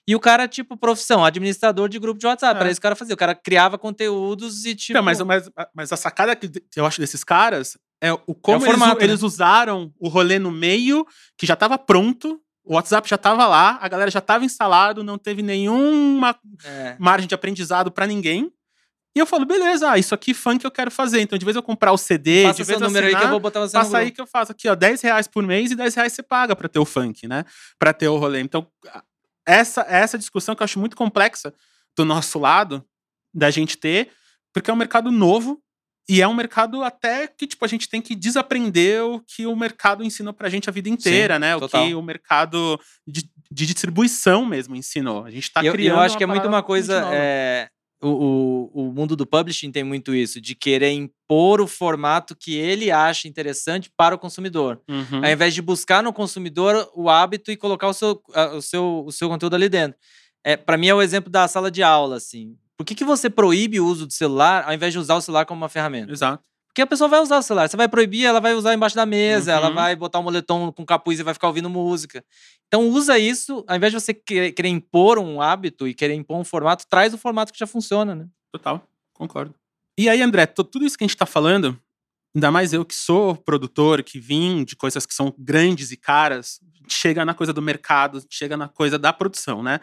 E o cara, tipo, profissão, administrador de grupo de WhatsApp. É. Era isso que o cara fazia. O cara criava conteúdos e, tipo. Então, mas, mas, mas a sacada que eu acho desses caras é o como eles, formato, né? eles usaram o rolê no meio, que já tava pronto, o WhatsApp já tava lá, a galera já tava instalado, não teve nenhuma é. margem de aprendizado pra ninguém. E eu falo, beleza, ah, isso aqui funk eu quero fazer. Então, de vez eu comprar o CD, Passa de vez eu número assinar, aí que eu vou botar você passa aí que eu faço aqui, ó, 10 reais por mês e 10 reais você paga pra ter o funk, né? Pra ter o rolê. Então, essa, essa discussão que eu acho muito complexa do nosso lado, da gente ter, porque é um mercado novo e é um mercado até que, tipo, a gente tem que desaprender o que o mercado ensinou pra gente a vida inteira, Sim, né? O total. que o mercado de, de distribuição mesmo ensinou. A gente tá eu, criando eu acho que é muito uma coisa. é, o, o, o mundo do publishing tem muito isso, de querer impor o formato que ele acha interessante para o consumidor. Uhum. Ao invés de buscar no consumidor o hábito e colocar o seu, o seu, o seu conteúdo ali dentro. É, para mim é o exemplo da sala de aula, assim. Por que, que você proíbe o uso do celular ao invés de usar o celular como uma ferramenta? Exato. Porque a pessoa vai usar o celular. Você vai proibir, ela vai usar embaixo da mesa, ela Uhum. vai botar um moletom com capuz e vai ficar ouvindo música. Então usa isso, ao invés de você querer, impor um hábito e querer impor um formato, traz o formato que já funciona, né? Total, concordo. E aí, André, tudo isso que a gente tá falando, ainda mais eu que sou produtor, que vim de coisas que são grandes e caras, chega na coisa do mercado, chega na coisa da produção, né?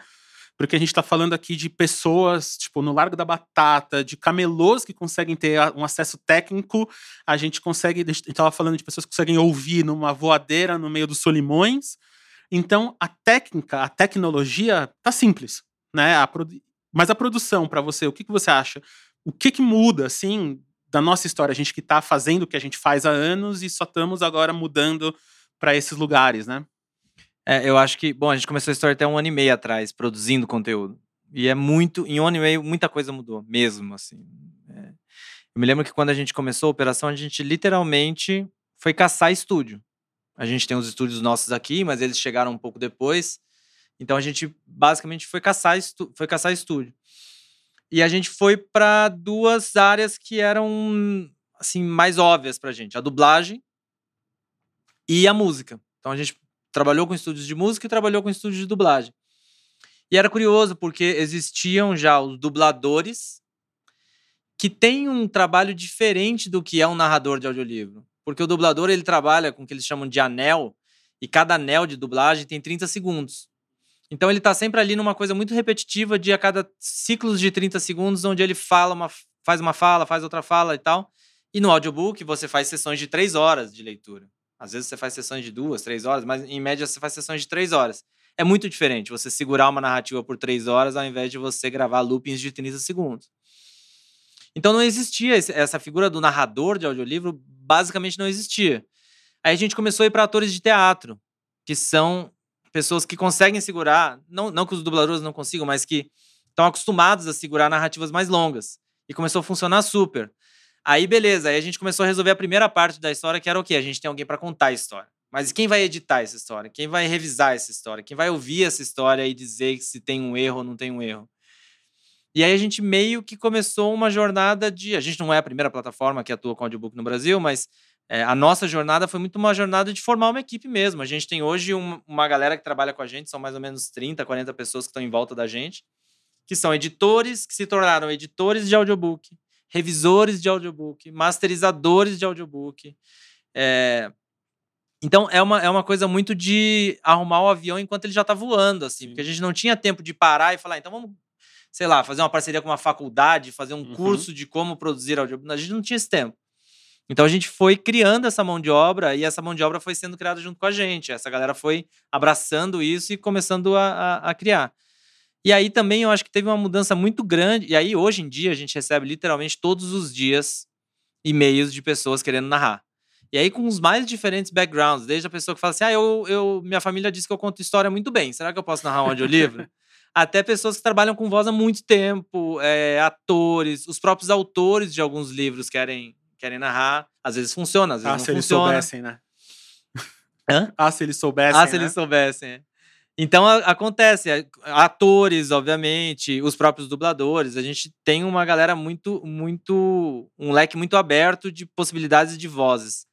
Porque a gente tá falando aqui de pessoas, tipo, no Largo da Batata, de camelôs que conseguem ter um acesso técnico, a gente consegue, a gente tava falando de pessoas que conseguem ouvir numa voadeira no meio dos solimões. Então, a técnica, a tecnologia tá simples, né? A Mas a produção, pra você, o que, que você acha? O que, que muda, assim, da nossa história? A gente que tá fazendo o que a gente faz há anos e só estamos agora mudando pra esses lugares, né? É, eu acho que, bom, a gente começou a história até um ano e meio atrás, produzindo conteúdo. E é muito, em um ano e meio, muita coisa mudou, mesmo, assim. É, eu me lembro que quando a gente começou a operação, a gente literalmente foi caçar estúdio. A gente tem os estúdios nossos aqui, mas eles chegaram um pouco depois. Então a gente basicamente foi caçar, foi caçar estúdio. E a gente foi para duas áreas que eram assim mais óbvias pra gente, a dublagem e a música. Então a gente trabalhou com estúdios de música e trabalhou com estúdios de dublagem. E era curioso porque existiam já os dubladores que têm um trabalho diferente do que é um narrador de audiolivro. Porque o dublador ele trabalha com o que eles chamam de anel, e cada anel de dublagem tem 30 segundos. Então ele tá sempre ali numa coisa muito repetitiva de a cada ciclos de 30 segundos, onde ele fala uma, faz uma fala, faz outra fala e tal. E no audiobook você faz sessões de três horas de leitura. Às vezes você faz sessões de duas, três horas, mas em média você faz sessões de três horas. É muito diferente você segurar uma narrativa por três horas ao invés de você gravar loopings de 30 segundos. Então não existia essa figura do narrador de audiolivro, basicamente não existia. Aí a gente começou a ir para atores de teatro, que são pessoas que conseguem segurar, não, não que os dubladores não consigam, mas que estão acostumados a segurar narrativas mais longas. E começou a funcionar super. Aí, beleza, aí a gente começou a resolver a primeira parte da história, que era o quê? A gente tem alguém para contar a história. Mas quem vai editar essa história? Quem vai revisar essa história? Quem vai ouvir essa história e dizer se tem um erro ou não tem um erro? E aí a gente meio que começou uma jornada de. A gente não é a primeira plataforma que atua com audiobook no Brasil, mas é, a nossa jornada foi muito uma jornada de formar uma equipe mesmo. A gente tem hoje um- uma galera que trabalha com a gente, são mais ou menos 30, 40 pessoas que estão em volta da gente, que são editores que se tornaram editores de audiobook, revisores de audiobook, masterizadores de audiobook. É, Então é uma, é uma coisa muito de arrumar o avião enquanto ele já tá voando, assim, porque a gente não tinha tempo de parar e falar, então vamos, sei lá, fazer uma parceria com uma faculdade, fazer um Uhum. curso de como produzir audiobook. A gente não tinha esse tempo. Então a gente foi criando essa mão de obra e essa mão de obra foi sendo criada junto com a gente. Essa galera foi abraçando isso e começando a, a, a criar. E aí também eu acho que teve uma mudança muito grande. E aí hoje em dia a gente recebe literalmente todos os dias e-mails de pessoas querendo narrar. E aí com os mais diferentes backgrounds, desde a pessoa que fala assim: ah, eu, eu, minha família disse que eu conto história muito bem, será que eu posso narrar um audiolivro? *laughs* Até pessoas que trabalham com voz há muito tempo, é, atores, os próprios autores de alguns livros querem, querem narrar. Às vezes funciona, às vezes Ah, não se eles soubessem, né? Hã? Ah, se eles soubessem. Ah, se né? eles soubessem. Então a- acontece, é, atores, obviamente, os próprios dubladores, a gente tem uma galera muito, muito, um leque muito aberto de possibilidades de vozes.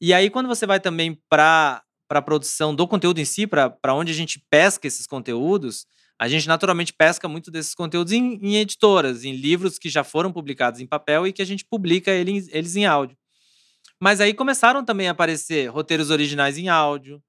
E aí quando você vai também para para a produção do conteúdo em si, para onde a gente pesca esses conteúdos, a gente naturalmente pesca muito desses conteúdos em, em editoras, em livros que já foram publicados em papel e que a gente publica eles, eles em áudio. Mas aí começaram também a aparecer roteiros originais em áudio.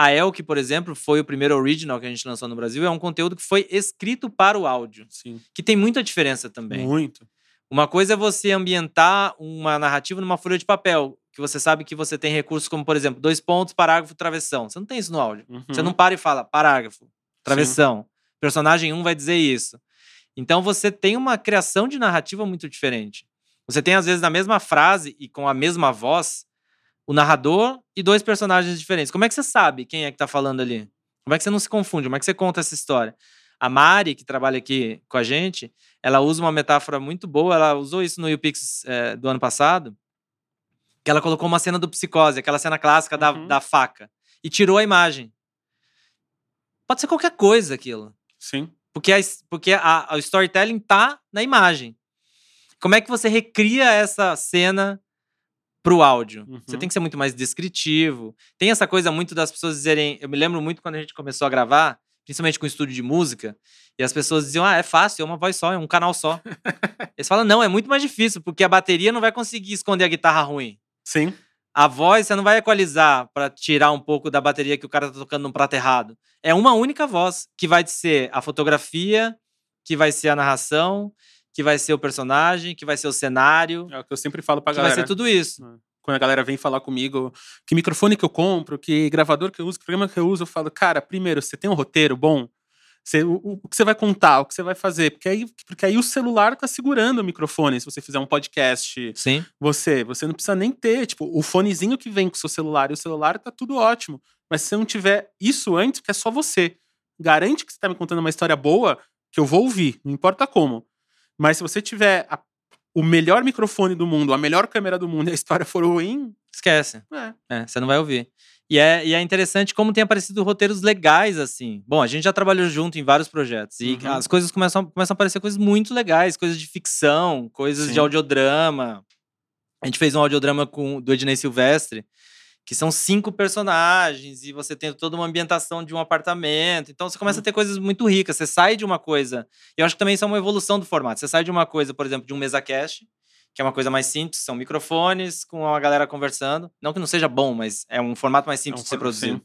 A Elk, por exemplo, foi o primeiro original que a gente lançou no Brasil. É um conteúdo que foi escrito para o áudio, Sim, que tem muita diferença também. muito. Uma coisa é você ambientar uma narrativa numa folha de papel, que você sabe que você tem recursos como, por exemplo, dois pontos, parágrafo, travessão. Você não tem isso no áudio. Uhum. Você não para e fala parágrafo, travessão. Sim. Personagem 1 um vai dizer isso. Então você tem uma criação de narrativa muito diferente. Você tem, às vezes, na mesma frase e com a mesma voz, o narrador e dois personagens diferentes. Como é que você sabe quem é que tá falando ali? Como é que você não se confunde? Como é que você conta essa história? A Mari, que trabalha aqui com a gente, ela usa uma metáfora muito boa. Ela usou isso no UPix é, do ano passado, que ela colocou uma cena do Psicose, aquela cena clássica da, uhum. da faca, e tirou a imagem. Pode ser qualquer coisa aquilo. Sim. Porque, a, porque a, a storytelling tá na imagem. Como é que você recria essa cena pro áudio. Uhum. Você tem que ser muito mais descritivo. Tem essa coisa muito das pessoas dizerem. Eu me lembro muito quando a gente começou a gravar, principalmente com estúdio de música, e as pessoas diziam: ah, é fácil, é uma voz só, é um canal só. *laughs* Eles falam: não, é muito mais difícil, porque a bateria não vai conseguir esconder a guitarra ruim. Sim. A voz você não vai equalizar para tirar um pouco da bateria que o cara tá tocando num prato errado. É uma única voz que vai ser a fotografia, que vai ser a narração, que vai ser o personagem, que vai ser o cenário. É o que eu sempre falo pra que galera. vai ser tudo isso. É. Quando a galera vem falar comigo que microfone que eu compro, que gravador que eu uso, que programa que eu uso, eu falo, cara, primeiro, você tem um roteiro bom? Você, o, o, que você vai contar, o que você vai fazer? Porque aí, porque aí o celular tá segurando o microfone. Se você fizer um podcast, Sim. você você não precisa nem ter. Tipo, o fonezinho que vem com o seu celular e o celular tá tudo ótimo. Mas se você não tiver isso antes, que é só você. Garante que você tá me contando uma história boa, que eu vou ouvir, não importa como. Mas se você tiver a, o melhor microfone do mundo, a melhor câmera do mundo e a história for ruim. Esquece. É. é você não vai ouvir. E é, e é interessante como tem aparecido roteiros legais, assim. Bom, a gente já trabalhou junto em vários projetos. E uhum. as coisas começam, começam a aparecer coisas muito legais, coisas de ficção, coisas Sim. de audiodrama. A gente fez um audiodrama com, do Ednei Silvestre, que são cinco personagens e você tem toda uma ambientação de um apartamento. Então você começa a ter coisas muito ricas. Você sai de uma coisa. Eu acho que também isso é uma evolução do formato. Você sai de uma coisa, por exemplo, de um mesa cast, que é uma coisa mais simples, são microfones com a galera conversando. Não que não seja bom, mas é um formato mais simples é um de ser produzido.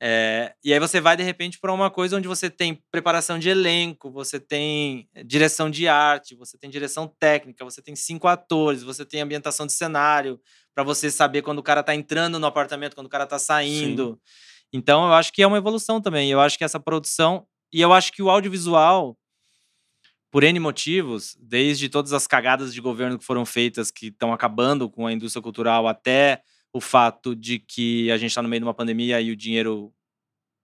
É, e aí você vai, de repente, para uma coisa onde você tem preparação de elenco, você tem direção de arte, você tem direção técnica, você tem cinco atores, você tem ambientação de cenário, para você saber quando o cara tá entrando no apartamento, quando o cara tá saindo. Sim. Então, eu acho que é uma evolução também. Eu acho que essa produção. E eu acho que o audiovisual, por N motivos, desde todas as cagadas de governo que foram feitas, que estão acabando com a indústria cultural, até o fato de que a gente está no meio de uma pandemia e o dinheiro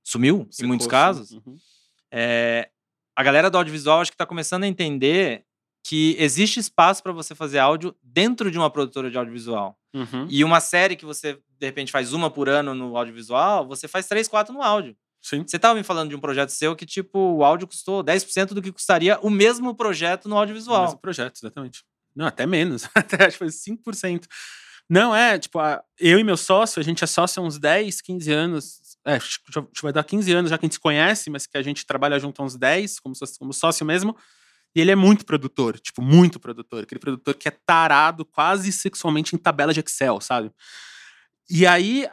sumiu, em muitos casos. Uhum. É, a galera do audiovisual acho que está começando a entender que existe espaço para você fazer áudio dentro de uma produtora de audiovisual. Uhum. E uma série que você, de repente, faz uma por ano no audiovisual, você faz três, quatro no áudio. Sim. Você estava me falando de um projeto seu que, tipo, o áudio custou 10% do que custaria o mesmo projeto no audiovisual. O mesmo projeto, exatamente. Não, até menos. *laughs* até acho que foi 5%. Não, é, tipo, eu e meu sócio, a gente é sócio há uns 10, 15 anos. É, que vai dar 15 anos já que a gente se conhece, mas que a gente trabalha junto há uns 10, como, como sócio mesmo. E ele é muito produtor, tipo, muito produtor. Aquele produtor que é tarado quase sexualmente em tabela de Excel, sabe? E aí,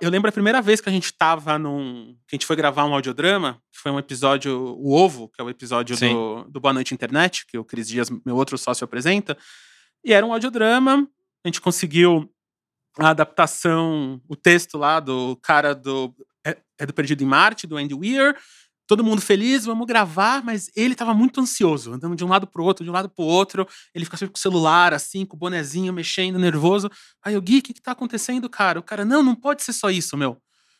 eu lembro a primeira vez que a gente tava num. que a gente foi gravar um audiodrama, que foi um episódio, o Ovo, que é o episódio do, do Boa Noite Internet, que o Cris Dias, meu outro sócio, apresenta. E era um audiodrama, a gente conseguiu a adaptação, o texto lá do cara do. É, é do Perdido em Marte, do Andy Weir todo mundo feliz, vamos gravar, mas ele estava muito ansioso, andando de um lado pro outro, de um lado pro outro. Ele fica sempre com o celular, assim, com o bonezinho, mexendo, nervoso. Aí eu, Gui, o que, que tá acontecendo, cara? O cara, não, não pode ser só isso, meu.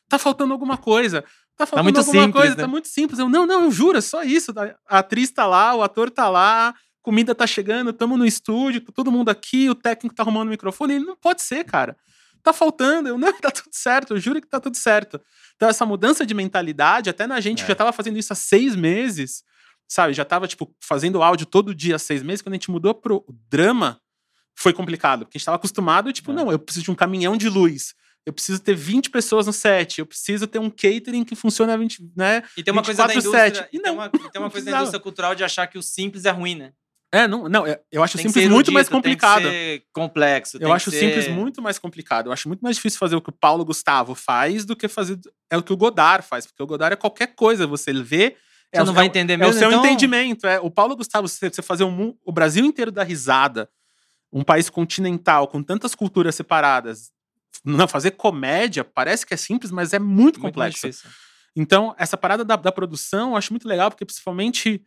Tá faltando alguma coisa. Tá, faltando tá muito alguma simples, coisa, né? tá muito simples. Eu, não, não, eu juro, é só isso. A atriz tá lá, o ator tá lá, comida tá chegando, tamo no estúdio, tá todo mundo aqui, o técnico tá arrumando o microfone. Ele, não pode ser, cara. Tá faltando. Eu, *laughs* não, tá tudo certo, eu juro que tá tudo certo. Então, essa mudança de mentalidade, até na gente é. já tava fazendo isso há seis meses, sabe? Já tava, tipo, fazendo áudio todo dia há seis meses. Quando a gente mudou pro drama, foi complicado. Porque a gente tava acostumado, tipo, é. não, eu preciso de um caminhão de luz. Eu preciso ter 20 pessoas no set, eu preciso ter um catering que funciona 20, né? E tem uma coisa da indústria, e, não, tem uma, tem uma coisa da indústria cultural de achar que o simples é ruim, né? É, não, não eu acho tem simples muito mais complicado. Tem que ser complexo. Eu acho o simples muito mais complicado. Eu acho muito mais difícil fazer o que o Paulo Gustavo faz do que fazer é o que o Godard faz, porque o Godard é qualquer coisa. Você vê, É, você não vai entender mesmo. É o seu então... entendimento. É, o Paulo Gustavo, você, você fazer um, o Brasil inteiro da risada, um país continental com tantas culturas separadas, não fazer comédia parece que é simples, mas é muito, muito complexo. Então, essa parada da, da produção eu acho muito legal, porque principalmente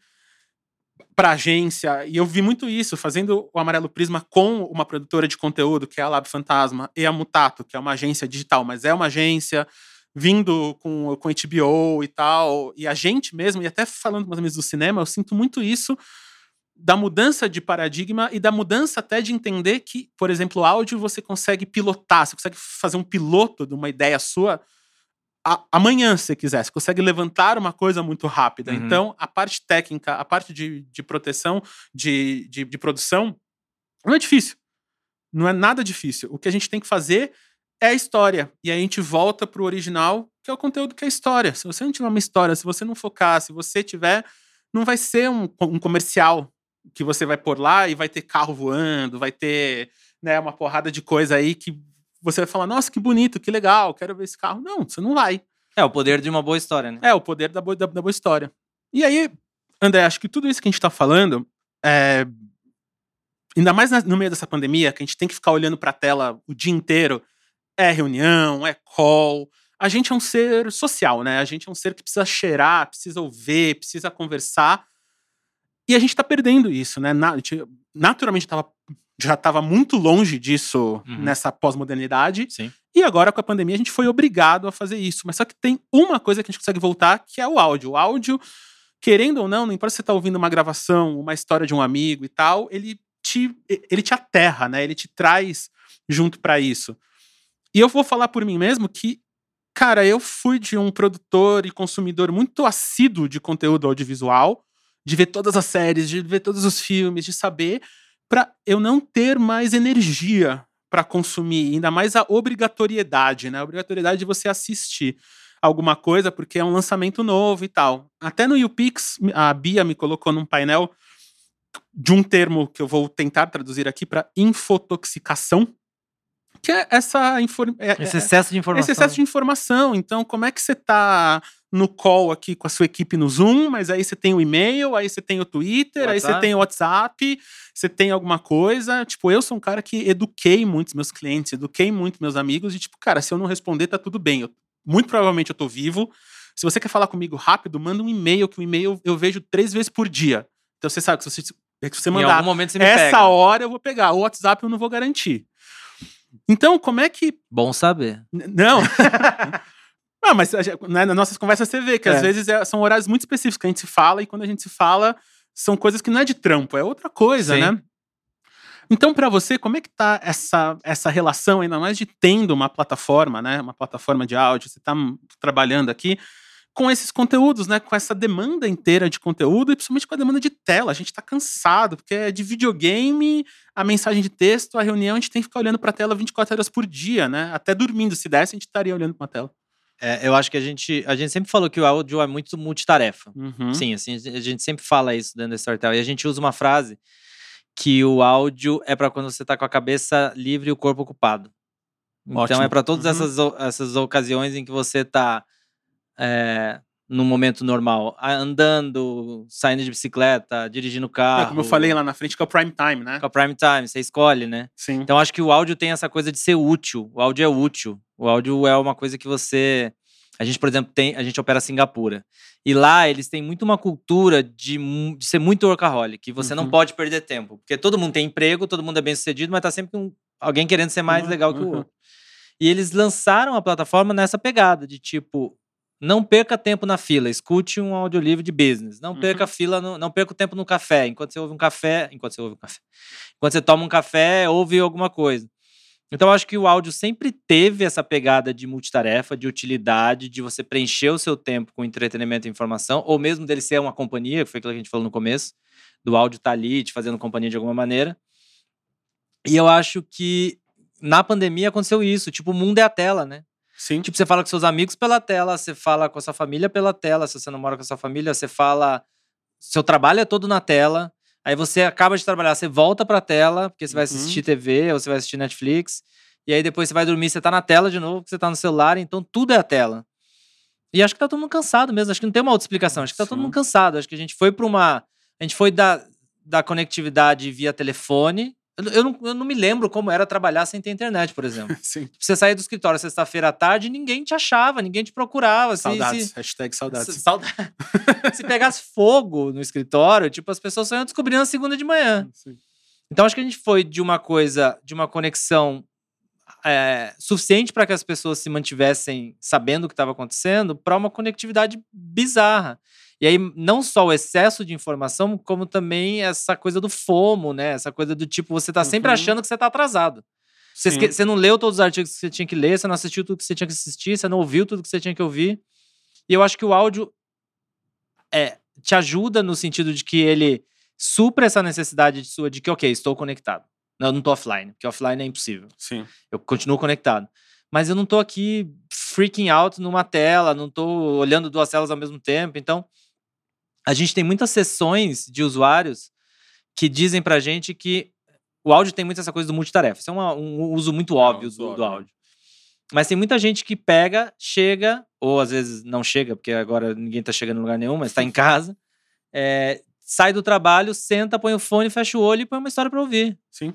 para agência, e eu vi muito isso, fazendo o Amarelo Prisma com uma produtora de conteúdo, que é a Lab Fantasma, e a Mutato, que é uma agência digital, mas é uma agência vindo com, com HBO e tal, e a gente mesmo, e até falando com os amigos do cinema, eu sinto muito isso da mudança de paradigma e da mudança até de entender que, por exemplo, áudio você consegue pilotar, você consegue fazer um piloto de uma ideia sua a, amanhã, se quiser. Você consegue levantar uma coisa muito rápida. Uhum. Então, a parte técnica, a parte de, de proteção, de, de, de produção, não é difícil. Não é nada difícil. O que a gente tem que fazer é a história. E aí a gente volta pro original, que é o conteúdo que é a história. Se você não tiver uma história, se você não focar, se você tiver. Não vai ser um, um comercial que você vai pôr lá e vai ter carro voando, vai ter né, uma porrada de coisa aí que você vai falar, nossa, que bonito, que legal, quero ver esse carro. Não, você não vai. É o poder de uma boa história, né? É, o poder da boa, da, da boa história. E aí, André, acho que tudo isso que a gente tá falando, é... ainda mais no meio dessa pandemia, que a gente tem que ficar olhando pra tela o dia inteiro, é reunião, é call. A gente é um ser social, né? A gente é um ser que precisa cheirar, precisa ouvir, precisa conversar. E a gente tá perdendo isso, né? Na, naturalmente tava já estava muito longe disso uhum. nessa pós-modernidade. E agora, com a pandemia, a gente foi obrigado a fazer isso. Mas só que tem uma coisa que a gente consegue voltar, que é o áudio. O áudio, querendo ou não, não importa se você está ouvindo uma gravação, uma história de um amigo e tal, ele te, ele te aterra, né? Ele te traz junto para isso. E eu vou falar por mim mesmo que, cara, eu fui de um produtor e consumidor muito assíduo de conteúdo audiovisual, de ver todas as séries, de ver todos os filmes, de saber para eu não ter mais energia para consumir, ainda mais a obrigatoriedade, né? A obrigatoriedade de você assistir alguma coisa porque é um lançamento novo e tal. Até no YouPix, a Bia me colocou num painel de um termo que eu vou tentar traduzir aqui para infotoxicação, que é essa é, esse excesso de informação. Esse excesso de informação. Então, como é que você está no call aqui com a sua equipe no Zoom, mas aí você tem o e-mail, aí você tem o Twitter, WhatsApp. aí você tem o WhatsApp, você tem alguma coisa. Tipo, eu sou um cara que eduquei muitos meus clientes, eduquei muito meus amigos, e tipo, cara, se eu não responder, tá tudo bem. Eu, muito provavelmente eu tô vivo. Se você quer falar comigo rápido, manda um e-mail, que o e-mail eu vejo três vezes por dia. Então você sabe que se você, se você mandar você essa pega. hora eu vou pegar. O WhatsApp eu não vou garantir. Então, como é que. Bom saber. Não. *laughs* Ah, mas né, nas nossas conversas você vê que é. às vezes é, são horários muito específicos que a gente se fala, e quando a gente se fala, são coisas que não é de trampo, é outra coisa, Sim. né? Então, para você, como é que tá essa, essa relação, ainda mais de tendo uma plataforma, né? Uma plataforma de áudio, você está trabalhando aqui com esses conteúdos, né? Com essa demanda inteira de conteúdo e principalmente com a demanda de tela. A gente está cansado, porque é de videogame, a mensagem de texto, a reunião, a gente tem que ficar olhando para a tela 24 horas por dia, né? Até dormindo, se desse, a gente estaria olhando para a tela. É, eu acho que a gente, a gente sempre falou que o áudio é muito multitarefa. Uhum. Sim, assim, a gente sempre fala isso dentro da Storytel. E a gente usa uma frase que o áudio é para quando você tá com a cabeça livre e o corpo ocupado. Então Ótimo. é para todas uhum. essas, essas ocasiões em que você tá é, no momento normal, andando, saindo de bicicleta, dirigindo carro. É, como eu falei lá na frente, que é o prime time, né? Que é o prime time, você escolhe, né? Sim. Então acho que o áudio tem essa coisa de ser útil. O áudio é útil. O áudio é uma coisa que você. A gente, por exemplo, tem, a gente opera Singapura. E lá eles têm muito uma cultura de, de ser muito workaholic, que você uhum. não pode perder tempo. Porque todo mundo tem emprego, todo mundo é bem sucedido, mas tá sempre um, alguém querendo ser mais uhum. legal que o outro. E eles lançaram a plataforma nessa pegada de tipo, não perca tempo na fila, escute um audiolivro de business. Não perca uhum. fila, no, não perca o tempo no café. Enquanto você ouve um café, enquanto você ouve um café, enquanto você toma um café, ouve alguma coisa. Então, eu acho que o áudio sempre teve essa pegada de multitarefa, de utilidade, de você preencher o seu tempo com entretenimento e informação, ou mesmo dele ser uma companhia, que foi aquilo que a gente falou no começo, do áudio estar tá ali, te fazendo companhia de alguma maneira. E eu acho que na pandemia aconteceu isso. Tipo, o mundo é a tela, né? Sim. Tipo, você fala com seus amigos pela tela, você fala com a sua família pela tela, se você não mora com a sua família, você fala. Seu trabalho é todo na tela. Aí você acaba de trabalhar, você volta pra tela, porque você vai uhum. assistir TV ou você vai assistir Netflix. E aí depois você vai dormir, você tá na tela de novo, porque você tá no celular, então tudo é a tela. E acho que tá todo mundo cansado mesmo. Acho que não tem uma outra explicação. Acho que tá Sim. todo mundo cansado. Acho que a gente foi pra uma. A gente foi da, da conectividade via telefone. Eu, não, eu não me lembro como era trabalhar sem ter internet, por exemplo. *laughs* Sim. Você saía do escritório sexta-feira à tarde, ninguém te achava, ninguém te procurava. Se- Saudades. Se, Hashtag saudades. se, saudade. *laughs* se pegasse fogo no escritório, tipo, as pessoas só iam descobrindo na segunda de manhã. Sim. Então acho que a gente foi de uma coisa, de uma conexão é, suficiente para que as pessoas se mantivessem sabendo o que estava acontecendo, para uma conectividade bizarra. E aí, não só o excesso de informação, como também essa coisa do FOMO, né? Essa coisa do tipo, você tá sempre Uhum. achando que você tá atrasado. Você, esque- você não leu todos os artigos que você tinha que ler, você não assistiu tudo que você tinha que assistir, você não ouviu tudo que você tinha que ouvir. E eu acho que o áudio é, te ajuda no sentido de que ele supra essa necessidade de sua de que, ok, estou conectado. Não, eu não tô offline, porque offline é impossível. Sim. Eu continuo conectado. Mas eu não tô aqui freaking out numa tela, não tô olhando duas telas ao mesmo tempo. Então, a gente tem muitas sessões de usuários que dizem pra gente que o áudio tem muito essa coisa do multitarefa. Isso é uma- um uso muito óbvio uso do, do óbvio. áudio. Mas tem muita gente que pega, chega, ou às vezes não chega, porque agora ninguém tá chegando em lugar nenhum, mas tá em *laughs* casa, é, sai do trabalho, senta, põe o fone, fecha o olho e põe uma história pra ouvir. Sim.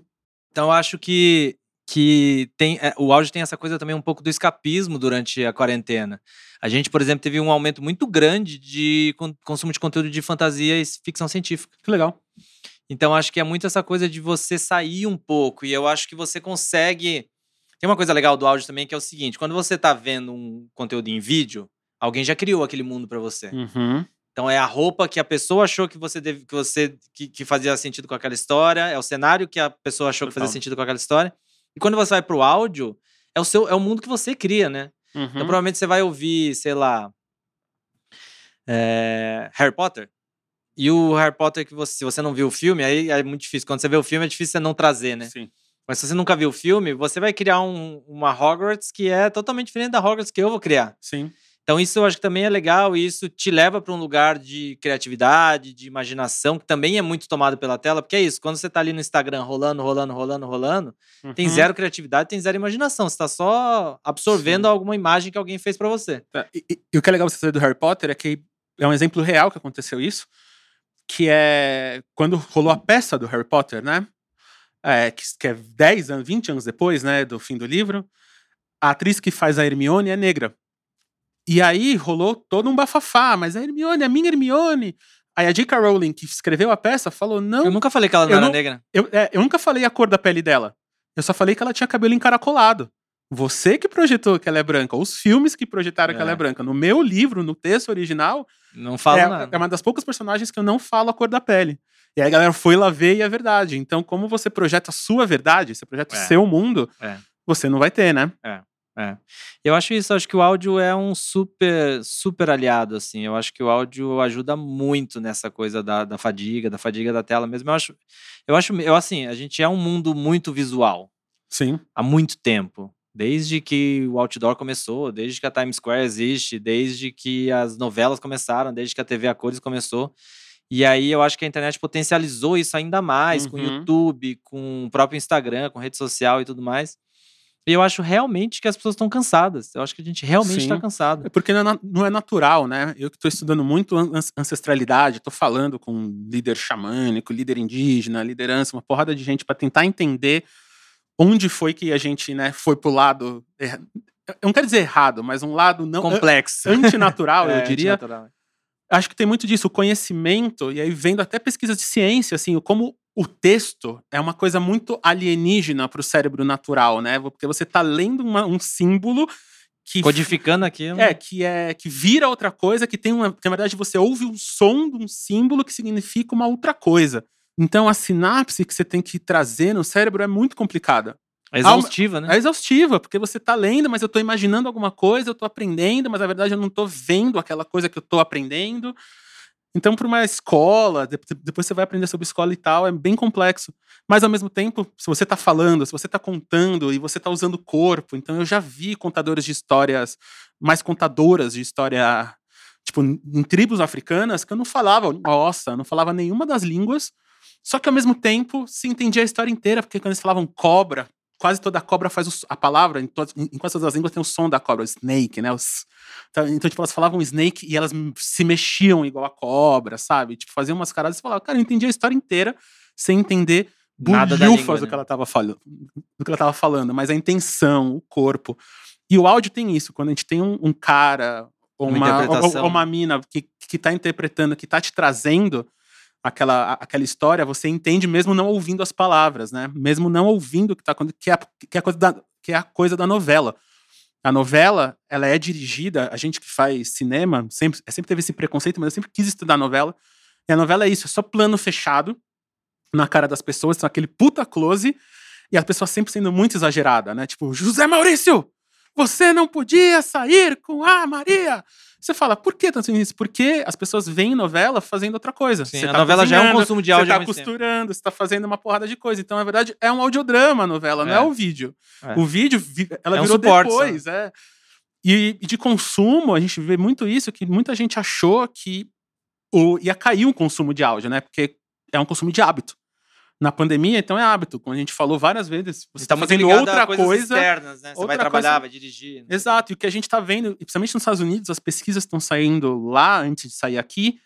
Então eu acho que, que tem, é, o áudio tem essa coisa também um pouco do escapismo durante a quarentena. A gente, por exemplo, teve um aumento muito grande de con- consumo de conteúdo de fantasia e ficção científica. Que legal. Então acho que é muito essa coisa de você sair um pouco. E eu acho que você consegue. Tem uma coisa legal do áudio também que é o seguinte: quando você tá vendo um conteúdo em vídeo, alguém já criou aquele mundo pra você. Uhum. Então é a roupa que a pessoa achou que você deve, que você que, que fazia sentido com aquela história, é o cenário que a pessoa achou que fazia sentido com aquela história. E quando você vai pro áudio, é o seu é o mundo que você cria, né? Uhum. Então provavelmente você vai ouvir, sei lá, é, Harry Potter. E o Harry Potter que você, se você não viu o filme, aí é muito difícil. Quando você vê o filme é difícil você não trazer, né? Sim. Mas se você nunca viu o filme, você vai criar um- uma Hogwarts que é totalmente diferente da Hogwarts que eu vou criar. Sim. Então isso eu acho que também é legal e isso te leva para um lugar de criatividade, de imaginação, que também é muito tomado pela tela, porque é isso, quando você tá ali no Instagram rolando, rolando, rolando, rolando, tem Uhum. zero criatividade, tem zero imaginação, você tá só absorvendo Sim. alguma imagem que alguém fez para você. É, E, e- e o que é legal você saber do Harry Potter é que é um exemplo real que aconteceu isso, que é quando rolou a peça do Harry Potter, né? É, que, que é 10 anos, 20 anos depois, né, do fim do livro, a atriz que faz a Hermione é negra. E aí rolou todo um bafafá, mas a Hermione, a minha Hermione. Aí a J.K. Rowling, que escreveu a peça, falou: não, Eu nunca falei que ela não era não- negra. eu, é, eu nunca falei a cor da pele dela. Eu só falei que ela tinha cabelo encaracolado. Você que projetou que ela é branca, os filmes que projetaram que ela É. é branca. No meu livro, no texto original, Não falo é, nada. é uma das poucas personagens que eu não falo a cor da pele. E aí a galera foi lá ver e é verdade. Então, como você projeta a sua verdade, você projeta É. o seu mundo, É. você não vai ter, né? É. Eu acho isso, acho que o áudio é um super, super aliado, assim. Eu acho que o áudio ajuda muito nessa coisa da, da fadiga, da fadiga da tela mesmo. Eu acho, eu acho, eu assim, a gente é um mundo muito visual Sim. há muito tempo. Desde que o outdoor começou, desde que a Times Square existe, desde que as novelas começaram, desde que a TV a cores começou. E aí eu acho que a internet potencializou isso ainda mais com o Uhum. YouTube, com o próprio Instagram, com rede social e tudo mais. E eu acho realmente que as pessoas estão cansadas. Eu acho que a gente realmente está cansado. É porque não é, não é natural, né? Eu que estou estudando muito an- an- ancestralidade, estou falando com líder xamânico, líder indígena, liderança, uma porrada de gente para tentar entender onde foi que a gente né, foi pro lado. erra- Eu não quero dizer errado, mas um lado não Complexo. antinatural, *laughs* eu É, diria. antinatural. Acho que tem muito disso, o conhecimento, e aí vendo até pesquisas de ciência, assim, como o texto é uma coisa muito alienígena para o cérebro natural, né? Porque você tá lendo uma- um símbolo que Codificando aquilo. é, que é que vira outra coisa, que tem uma. Que, na verdade, você ouve um som de um símbolo que significa uma outra coisa. Então a sinapse que você tem que trazer no cérebro é muito complicada. É exaustiva, né? É exaustiva, porque você tá lendo, mas eu tô imaginando alguma coisa, eu tô aprendendo, mas na verdade eu não tô vendo aquela coisa que eu tô aprendendo. Então, para uma escola, de- depois você vai aprender sobre escola e tal, é bem complexo. Mas ao mesmo tempo, se você tá falando, se você tá contando e você tá usando o corpo, então eu já vi contadores de histórias, mais contadoras de história, tipo, em tribos africanas, que eu não falava, nossa, não falava nenhuma das línguas, só que ao mesmo tempo se entendia a história inteira, porque quando eles falavam cobra, quase toda cobra faz o, a palavra, em, to, em, quase todas as línguas tem o som da cobra, o snake, né? Os, então, então, tipo, elas falavam snake e elas se mexiam igual a cobra, sabe? Tipo, faziam umas caradas e falavam, cara, eu entendi a história inteira sem entender Nada da língua, do né? que ela tava falando, do que ela tava falando, mas a intenção, o corpo. E o áudio tem isso, quando a gente tem um, um cara ou Uma uma, ou- ou uma mina que, que tá interpretando, que tá te trazendo aquela, aquela história, você entende mesmo não ouvindo as palavras, né? Mesmo não ouvindo o que tá acontecendo, que é, que é a coisa da, que é a coisa da novela. A novela, ela é dirigida, a gente que faz cinema, sempre, sempre teve esse preconceito, mas eu sempre quis estudar novela. E a novela é isso, é só plano fechado na cara das pessoas, são aquele puta close, e a pessoa sempre sendo muito exagerada, né? Tipo, José Maurício, você não podia sair com a Maria. Você fala, por que tanto isso? Porque as pessoas veem novela fazendo outra coisa. Sim, Você a tá novela já é um consumo de áudio Você tá costurando, você tá fazendo uma porrada de coisa. Então, na verdade, é um audiodrama a novela, não É. é o vídeo. É. O vídeo, ela É um virou suporte só. depois, é. E, e de consumo, a gente vê muito isso, que muita gente achou que o, ia cair o consumo de áudio, né? Porque é um consumo de hábito. Na pandemia, então é hábito. Como a gente falou várias vezes, você está fazendo outra coisa. externas, né? Você vai outra trabalhar, coisa- vai dirigir. Exato, e o que a gente está vendo, principalmente nos Estados Unidos, as pesquisas estão saindo lá antes de sair aqui,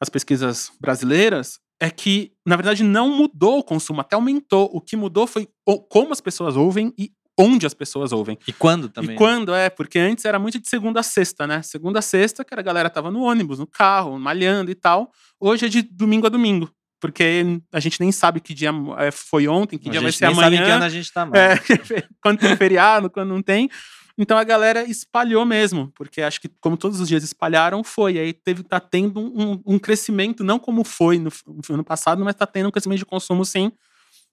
as pesquisas brasileiras, é que, na verdade, não mudou o consumo, até aumentou. O que mudou foi como as pessoas ouvem e onde as pessoas ouvem. E quando também? né? E quando é? Porque antes era muito de segunda a sexta, né? Segunda a sexta, que a galera tava no ônibus, no carro, malhando e tal. Hoje é de domingo a domingo. Porque a gente nem sabe que dia é, foi ontem, que A dia vai gente ser nem sabe em que amanhã. ano a gente tá mais. É, *laughs* quando tem feriado, quando não tem. Então a galera espalhou mesmo, porque acho que como todos os dias espalharam, foi. Aí teve, tá tendo um, um crescimento, não como foi no, no ano passado, mas tá tendo um crescimento de consumo sim,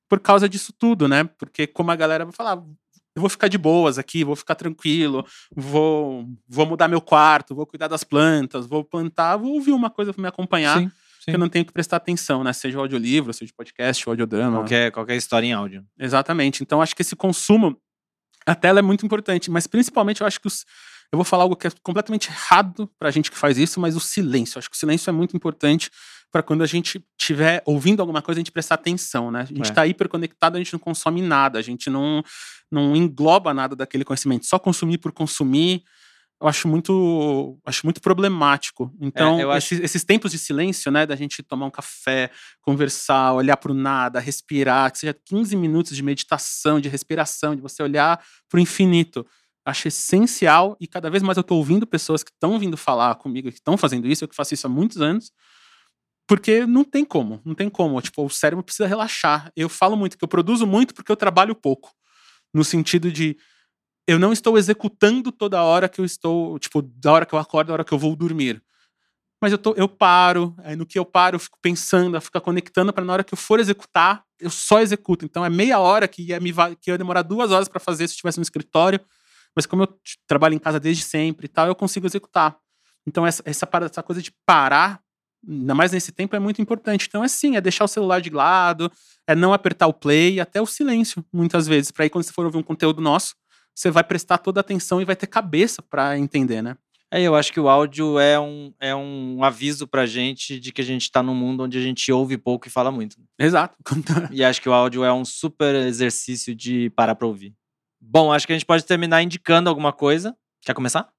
por causa disso tudo, né? Porque como a galera vai falar, eu vou ficar de boas aqui, vou ficar tranquilo, vou, vou mudar meu quarto, vou cuidar das plantas, vou plantar, vou ouvir uma coisa pra me acompanhar, Sim, que eu não tenho que prestar atenção, né? Seja o audiolivro, seja o podcast, o audiodrama. Qualquer, qualquer história em áudio. Exatamente. Então, acho que esse consumo, a tela é muito importante, mas principalmente eu acho que os. Eu vou falar algo que é completamente errado pra gente que faz isso, mas o silêncio. Acho que o silêncio é muito importante para quando a gente estiver ouvindo alguma coisa, a gente prestar atenção, né? A gente É. tá hiperconectado, a gente não consome nada, a gente não, não engloba nada daquele conhecimento. Só consumir por consumir, eu acho muito, acho muito problemático. Então, eu acho- esses, esses tempos de silêncio, né? Da gente tomar um café, conversar, olhar para o nada, respirar, que seja 15 minutos de meditação, de respiração, de você olhar para o infinito. Acho essencial e cada vez mais eu estou ouvindo pessoas que estão vindo falar comigo, que estão fazendo isso, eu que faço isso há muitos anos, porque não tem como, não tem como. Tipo, o cérebro precisa relaxar. Eu falo muito que eu produzo muito porque eu trabalho pouco. No sentido de eu não estou executando toda hora que eu estou, tipo, da hora que eu acordo, da hora que eu vou dormir. Mas eu, tô, eu paro, aí no que eu paro, eu fico pensando, eu fico conectando para na hora que eu for executar, eu só executo. Então é meia hora que ia, me, que ia demorar duas horas para fazer se eu estivesse no escritório. Mas como eu trabalho em casa desde sempre e tal, eu consigo executar. Então essa, essa, essa coisa de parar, ainda mais nesse tempo, é muito importante. Então é sim, é deixar o celular de lado, é não apertar o play, até o silêncio, muitas vezes. Para aí quando você for ouvir um conteúdo nosso, você vai prestar toda a atenção e vai ter cabeça para entender, né? É, eu acho que o áudio é um, é um aviso pra gente de que a gente tá num mundo onde a gente ouve pouco e fala muito. Exato. E acho que o áudio é um super exercício de parar pra ouvir. Bom, acho que a gente pode terminar indicando alguma coisa. Quer começar?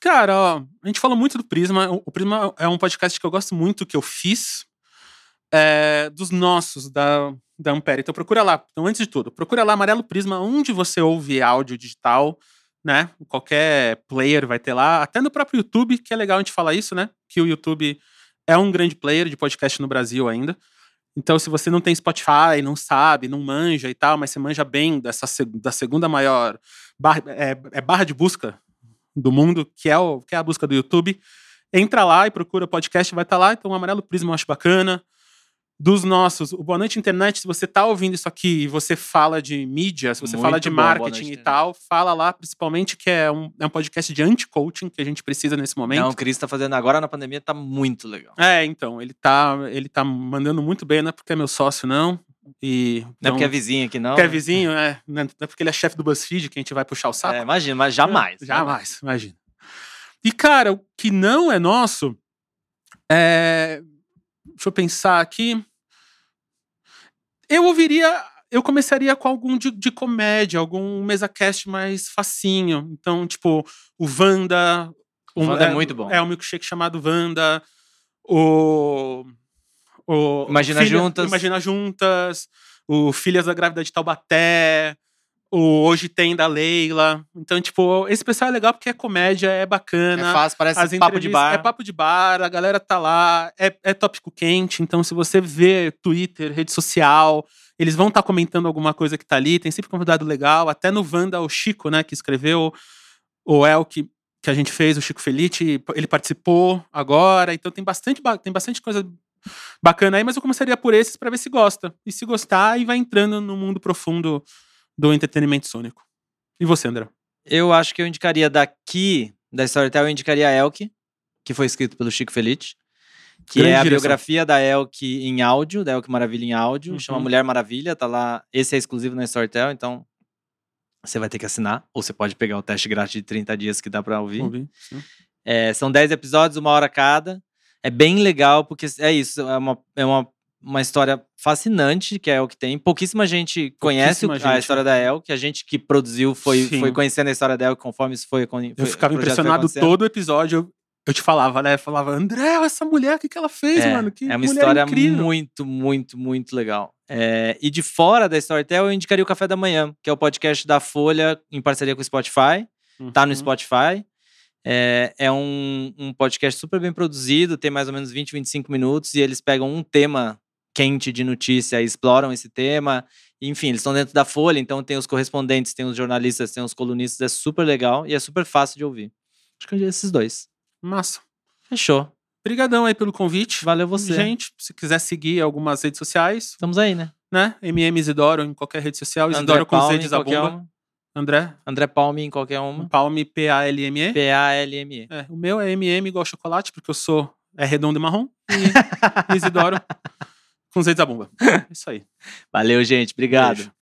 Cara, ó, a gente falou muito do Prisma. O Prisma é um podcast que eu gosto muito, que eu fiz, é, dos nossos, da, da Ampere. Então procura lá. Então, antes de tudo, procura lá Amarelo Prisma, onde você ouve áudio digital, né? Qualquer player vai ter lá. Até no próprio YouTube, que é legal a gente falar isso, né? Que o YouTube é um grande player de podcast no Brasil ainda. Então, se você não tem Spotify, não sabe, não manja e tal, mas você manja bem dessa, da segunda maior barra, é, é barra de busca do mundo, que é, o, que é a busca do YouTube, entra lá e procura podcast, vai estar lá. Então, o Amarelo Prisma eu acho bacana. Dos nossos, o Boa Noite Internet, se você tá ouvindo isso aqui e você fala de mídia, se você fala Muito de bom, marketing Noite e tal, fala lá, principalmente que é um, é um podcast de anti-coaching que a gente precisa nesse momento. Não, o Cris tá fazendo agora na pandemia, tá muito legal. É, então, ele tá, ele tá mandando muito bem, não é porque é meu sócio, não. E, Não é então, porque é vizinho aqui, não. porque é né? vizinho, é, não é porque ele é chefe do BuzzFeed que a gente vai puxar o saco. É, imagina, mas jamais. Jamais, imagina. E, cara, o que não é nosso é. Deixa eu pensar aqui. Eu ouviria. eu começaria com algum de, de comédia, algum mesa cast mais facinho. Então, tipo, o Wanda. O Wanda é, muito bom. É um milkshake chamado Wanda. O. o Imagina Filha, Juntas. Imagina Juntas. O Filhas da Grávida de Taubaté. O Hoje Tem da Leila. Então, tipo, esse pessoal é legal porque é comédia, é bacana. É fácil, parece papo de bar. É papo de bar, a galera tá lá, é, é tópico quente. Então, se você vê Twitter, rede social, eles vão estar tá comentando alguma coisa que tá ali. Tem sempre convidado legal. Até no Wanda, o Chico, né, que escreveu o El que, que a gente fez, o Chico Felite, ele participou agora. Então, tem bastante, tem bastante coisa bacana aí, mas eu começaria por esses para ver se gosta. E se gostar, aí vai entrando no mundo profundo do entretenimento sônico. E você, André? Eu acho que eu indicaria daqui, da Storytel, eu indicaria a Elke, que foi escrito pelo Chico Felice. Que Grande é a direção. biografia da Elke em áudio, da Elke Maravilha em áudio. Uhum. Chama Mulher Maravilha, tá lá. Esse é exclusivo na Storytel, então você vai ter que assinar. Ou você pode pegar o teste grátis de 30 dias que dá pra ouvir. ouvir é, são 10 episódios, uma hora cada. É bem legal, porque é isso, é uma, é uma uma história fascinante, que é o que tem. Pouquíssima gente conhece Pouquíssima a gente. história da El, que a gente que produziu foi, foi conhecendo a história dela conforme isso foi. foi eu ficava impressionado todo o episódio. Eu te falava, né? Eu falava, André, essa mulher, o que, que ela fez, é, mano? Que é uma história incrível. muito, muito, muito legal. É, e de fora da Storytel, eu indicaria o Café da Manhã, que é o podcast da Folha em parceria com o Spotify. Uhum. Tá no uhum. Spotify. É, é um, um podcast super bem produzido, tem mais ou menos 20, 25 minutos, e eles pegam um tema quente de notícia exploram esse tema. Enfim, eles estão dentro da Folha, então tem os correspondentes, tem os jornalistas, tem os colunistas, é super legal e é super fácil de ouvir. Acho que é esses dois. Massa. Fechou. Obrigadão aí pelo convite. Valeu você. Gente, se quiser seguir algumas redes sociais. Estamos aí, né? Né? MM Isidoro em qualquer rede social. Isidoro com Z de. André? André Palme em qualquer uma. Palme, P-A-L-M-E. P-A-L-M-E. É, o meu é MM igual chocolate, porque eu sou é redondo e marrom. E *laughs* Isidoro Zé da Bomba. *laughs* Isso aí. Valeu, gente. Obrigado. Beijo.